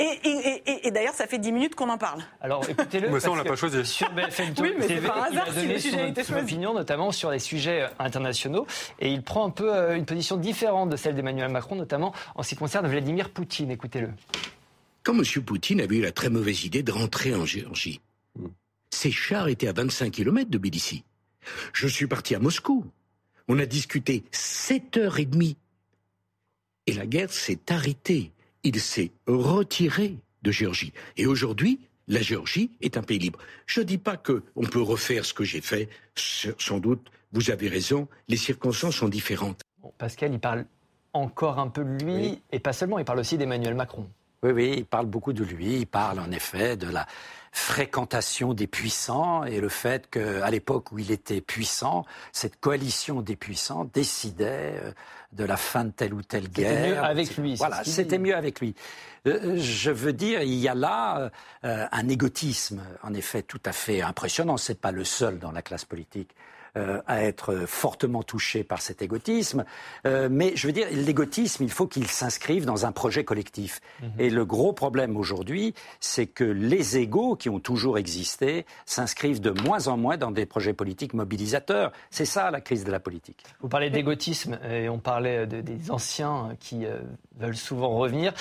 [SPEAKER 7] Et, d'ailleurs, ça fait 10 minutes qu'on en parle.
[SPEAKER 1] Alors écoutez-le.
[SPEAKER 4] Mais ça, on l'a pas choisi.
[SPEAKER 1] Sur BFM
[SPEAKER 7] oui, mais
[SPEAKER 1] TV,
[SPEAKER 7] par hasard,
[SPEAKER 1] il a donné
[SPEAKER 7] si
[SPEAKER 1] son, opinion, notamment sur les sujets euh, internationaux. Et il prend un peu euh, une position différente de celle d'Emmanuel Macron, notamment en ce qui concerne Vladimir Poutine. Écoutez-le.
[SPEAKER 19] Quand M. Poutine avait eu la très mauvaise idée de rentrer en Géorgie, ses chars étaient à 25 km de Tbilissi. Je suis parti à Moscou. On a discuté 7 heures et demie. Et la guerre s'est arrêtée il s'est retiré de Géorgie. Et aujourd'hui, la Géorgie est un pays libre. Je ne dis pas qu'on peut refaire ce que j'ai fait. Sans doute, vous avez raison, les circonstances sont différentes.
[SPEAKER 1] Pascal, il parle encore un peu de lui, et pas seulement, il parle aussi d'Emmanuel Macron.
[SPEAKER 2] Oui, oui, il parle beaucoup de lui. Il parle en effet de la fréquentation des puissants et le fait qu'à l'époque où il était puissant, cette coalition des puissants décidait euh, de la fin de telle ou telle guerre.
[SPEAKER 1] C'était mieux avec lui.
[SPEAKER 2] Voilà, c'était mieux avec lui. Je veux dire, il y a là euh, un égotisme, en effet, tout à fait impressionnant. C'est pas le seul dans la classe politique. Euh, à être fortement touché par cet égotisme. Euh, mais je veux dire, l'égotisme, il faut qu'il s'inscrive dans un projet collectif. Mhm. Et le gros problème aujourd'hui, c'est que les égaux qui ont toujours existé s'inscrivent de moins en moins dans des projets politiques mobilisateurs. C'est ça la crise de la politique.
[SPEAKER 1] Vous parlez d'égotisme et on parlait des anciens qui euh, veulent souvent revenir.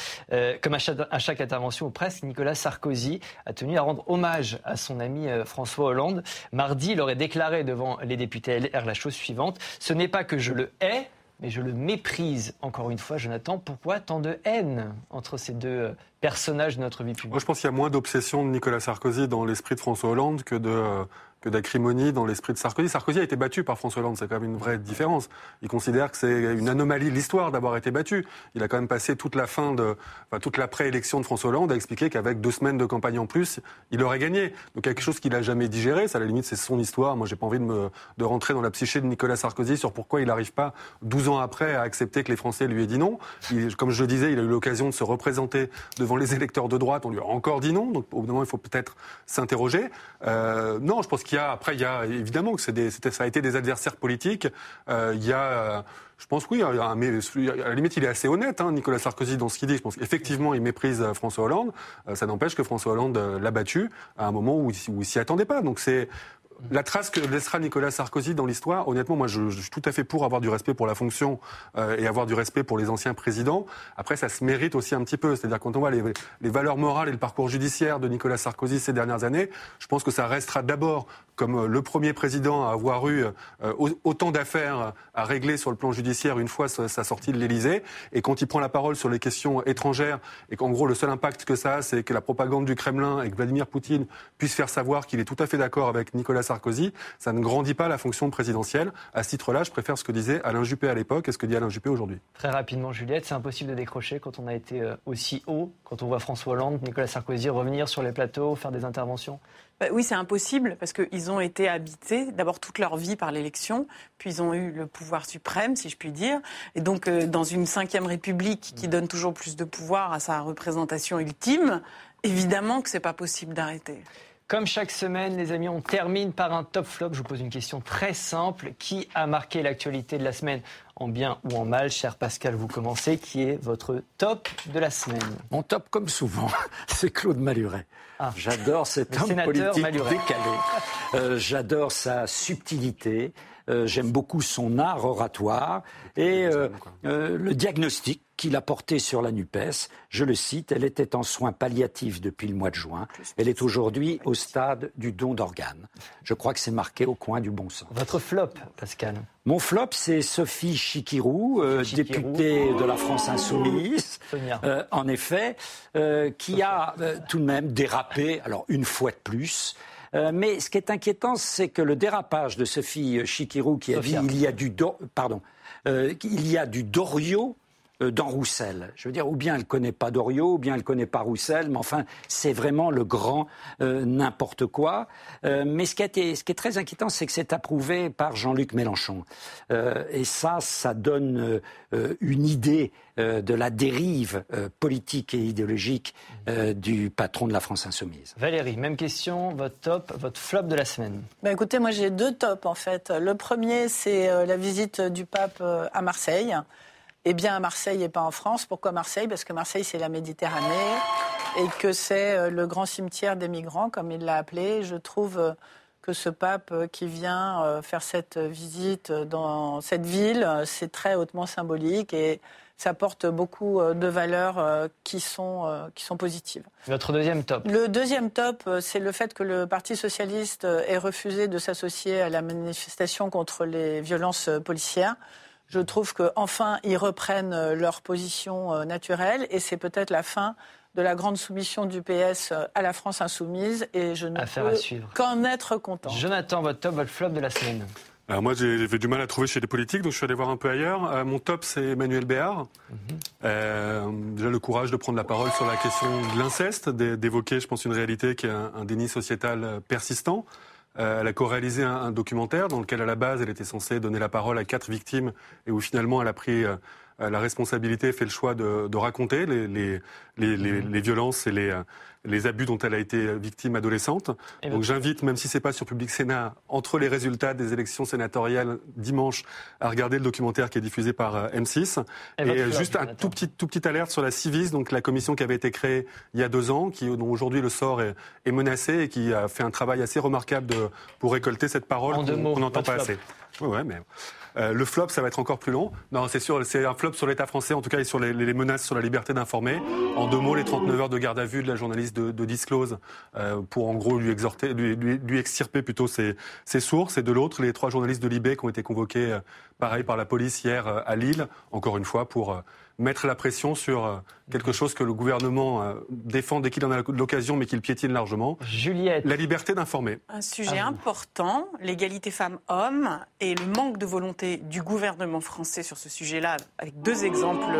[SPEAKER 1] comme à chaque, à chaque, intervention ou presque, Nicolas Sarkozy a tenu à rendre hommage à son ami François Hollande. Mardi, il aurait déclaré devant les député LR la chose suivante. Ce n'est pas que je le hais, mais je le méprise. Encore une fois, Jonathan, pourquoi tant de haine entre ces deux euh, personnages de notre vie publique?
[SPEAKER 4] Moi, je pense qu'il y a moins d'obsession de Nicolas Sarkozy dans l'esprit de François Hollande que de euh, que d'acrimonie dans l'esprit de Sarkozy. Sarkozy a été battu par François Hollande, c'est quand même une vraie différence. Il considère que c'est une anomalie de l'histoire d'avoir été battu. Il a quand même passé toute la fin de, enfin, toute l'après-élection de François Hollande à expliquer qu'avec deux semaines de campagne en plus, il aurait gagné. Donc quelque chose qu'il a jamais digéré, ça à la limite c'est son histoire. Moi j'ai pas envie de me, de rentrer dans la psyché de Nicolas Sarkozy sur pourquoi il n'arrive pas 12 ans après à accepter que les Français lui aient dit non. Comme je le disais, il a eu l'occasion de se représenter devant les électeurs de droite, on lui a encore dit non. Donc au bout d'un moment il faut peut-être s'interroger. Euh, non, je pense qu'il après il y a évidemment que des, ça a été des adversaires politiques. Euh, il y a je pense oui, à la limite, il est assez honnête, hein, Nicolas Sarkozy, dans ce qu'il dit. Je pense qu'effectivement, il méprise euh, François Hollande. Euh, ça n'empêche que François Hollande l'a battu à un moment où, où il s'y attendait pas. Donc c'est la trace que laissera Nicolas Sarkozy dans l'histoire, honnêtement, moi, je, suis tout à fait pour avoir du respect pour la fonction euh, et avoir du respect pour les anciens présidents. Après, ça se mérite aussi un petit peu. C'est-à-dire quand on voit les, valeurs morales et le parcours judiciaire de Nicolas Sarkozy ces dernières années, je pense que ça restera d'abord comme euh, le premier président à avoir eu euh, autant d'affaires à régler sur le plan judiciaire une fois sa sortie de l'Élysée. Et quand il prend la parole sur les questions étrangères et qu'en gros le seul impact que ça a, c'est que la propagande du Kremlin et que Vladimir Poutine puisse faire savoir qu'il est tout à fait d'accord avec Nicolas Sarkozy, ça ne grandit pas la fonction présidentielle. À ce titre-là, je préfère ce que disait Alain Juppé à l'époque et ce que dit Alain Juppé aujourd'hui.
[SPEAKER 1] Très rapidement, Juliette, c'est impossible de décrocher quand on a été euh, aussi haut, quand on voit François Hollande, Nicolas Sarkozy revenir sur les plateaux, faire des interventions
[SPEAKER 7] bah oui, c'est impossible parce qu'ils ont été habités d'abord toute leur vie par l'élection, puis ils ont eu le pouvoir suprême, si je puis dire. Et donc, euh, dans une cinquième république qui donne toujours plus de pouvoir à sa représentation ultime, évidemment que c'est pas possible d'arrêter.
[SPEAKER 1] Comme chaque semaine, les amis, on termine par un top flop. Je vous pose une question très simple. Qui a marqué l'actualité de la semaine en bien ou en mal Cher Pascal, vous commencez. Qui est votre top de la semaine?
[SPEAKER 2] Mon top, comme souvent, c'est Claude Maluret. Ah. J'adore cet homme politique décalé. Euh, j'adore sa subtilité. Euh, j'aime beaucoup son art oratoire et euh, le diagnostic qu'il a porté sur la NUPES. Je le cite, elle était en soins palliatifs depuis le mois de juin. Elle est aujourd'hui au stade du don d'organes. Je crois que c'est marqué au coin du bon sens.
[SPEAKER 1] Votre flop, Pascal
[SPEAKER 2] Mon flop, c'est Sophie Chikirou, euh, députée de la France Insoumise, euh, en effet, euh, qui a tout de même dérapé, alors une fois de plus, mais ce qui est inquiétant, c'est que le dérapage de Sophie Chikirou, qui a dit il y a du pardon, il y a du Dorio euh, dans Roussel. Je veux dire, ou bien elle connaît pas Doriot, ou bien elle connaît pas Roussel, mais enfin, c'est vraiment le grand euh, n'importe quoi. Euh, mais ce qui, ce qui, est très inquiétant, c'est que c'est approuvé par Jean-Luc Mélenchon. et ça, ça donne une idée de la dérive politique et idéologique du patron de la France insoumise.
[SPEAKER 1] Valérie, même question, votre top, votre flop de la semaine.
[SPEAKER 3] Bah écoutez, moi j'ai deux tops en fait. Le premier, c'est la visite du pape à Marseille. Eh bien, à Marseille et pas en France. Pourquoi Marseille? Parce que Marseille, c'est la Méditerranée. et que c'est le grand cimetière des migrants, comme il l'a appelé. Je trouve que ce pape qui vient faire cette visite dans cette ville, c'est très hautement symbolique et ça porte beaucoup euh, de valeurs euh, qui sont, euh, qui sont positives.
[SPEAKER 1] Votre deuxième top
[SPEAKER 3] Le deuxième top, c'est le fait que le Parti socialiste ait refusé de s'associer à la manifestation contre les violences policières. Je trouve qu'enfin, ils reprennent leur position naturelle et c'est peut-être la fin de la grande soumission du PS à la France insoumise et je ne
[SPEAKER 1] Affaire peux
[SPEAKER 3] qu'en être content.
[SPEAKER 1] Jonathan, votre top, votre flop de la semaine
[SPEAKER 4] alors moi, j'ai du mal à trouver chez les politiques, donc je suis allé voir un peu ailleurs. Euh, mon top, c'est Emmanuel Béard. Mhm. euh, déjà le courage de prendre la parole sur la question de l'inceste, d'évoquer, je pense, une réalité qui est un, déni sociétal euh, persistant. Euh, elle a co-réalisé un, documentaire dans lequel, à la base, elle était censée donner la parole à quatre victimes et où finalement, elle a pris euh, la responsabilité, fait le choix de, de raconter les, les, les, mhm. les, violences et les les abus dont elle a été victime adolescente. Donc j'invite, même si c'est pas sur Public Sénat, entre les résultats des élections sénatoriales dimanche, à regarder le documentaire qui est diffusé par euh, M6. Et, juste un tout petit, tout petit alerte sur la Civis, donc la commission qui avait été créée il y a deux ans, qui, dont aujourd'hui le sort est, est, menacé et qui a fait un travail assez remarquable de, pour récolter cette parole qu'on n'entend pas, assez. Ouais, mais euh, le flop, ça va être encore plus long. Non, c'est sûr, c'est un flop sur l'État français, en tout cas, et sur les, menaces sur la liberté d'informer. En deux mots, les 39 heures de garde à vue de la journaliste de, Disclose euh, pour, en gros, lui exhorter, lui, lui, extirper plutôt ses, ses, sources. Et de l'autre, les trois journalistes de Libé qui ont été convoqués, euh, pareil, par la police hier à Lille, encore une fois, pour mettre la pression sur euh, quelque chose que le gouvernement euh, défend dès qu'il en a l'occasion, mais qu'il piétine largement.
[SPEAKER 1] Juliette.
[SPEAKER 4] La liberté d'informer.
[SPEAKER 7] Un sujet important, l'égalité femmes-hommes et le manque de volonté du gouvernement français sur ce sujet-là, avec deux exemples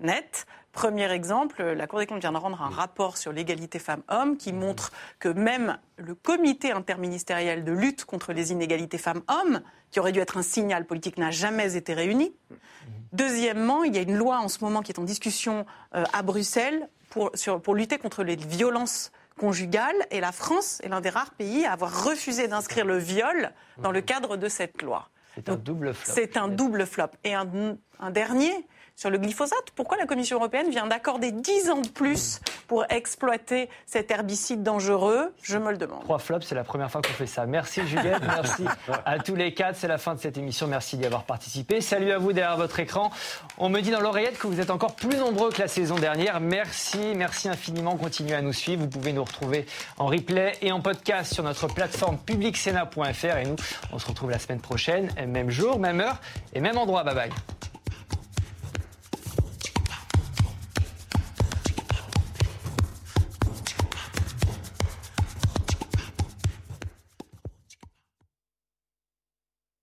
[SPEAKER 7] nets. Premier exemple, la Cour des comptes vient de rendre un rapport sur l'égalité femmes-hommes qui montre que même le comité interministériel de lutte contre les inégalités femmes-hommes, qui aurait dû être un signal politique, n'a jamais été réuni. Deuxièmement, il y a une loi en ce moment qui est en discussion euh, à Bruxelles pour, pour lutter contre les violences conjugales et la France est l'un des rares pays à avoir refusé d'inscrire le viol dans le cadre de cette loi.
[SPEAKER 1] C'est un double flop.
[SPEAKER 7] C'est un double flop. Et un, un dernier, sur le glyphosate. Pourquoi la Commission européenne vient d'accorder 10 ans de plus pour exploiter cet herbicide dangereux? Je me le demande.
[SPEAKER 1] Trois flops, c'est la première fois qu'on fait ça. Merci Juliette, merci à tous les quatre. C'est la fin de cette émission. Merci d'y avoir participé. Salut à vous derrière votre écran. On me dit dans l'oreillette que vous êtes encore plus nombreux que la saison dernière. Merci, merci infiniment. Continuez à nous suivre. Vous pouvez nous retrouver en replay et en podcast sur notre plateforme publicsena.fr. Et nous, on se retrouve la semaine prochaine, même jour, même heure et même endroit. Bye bye.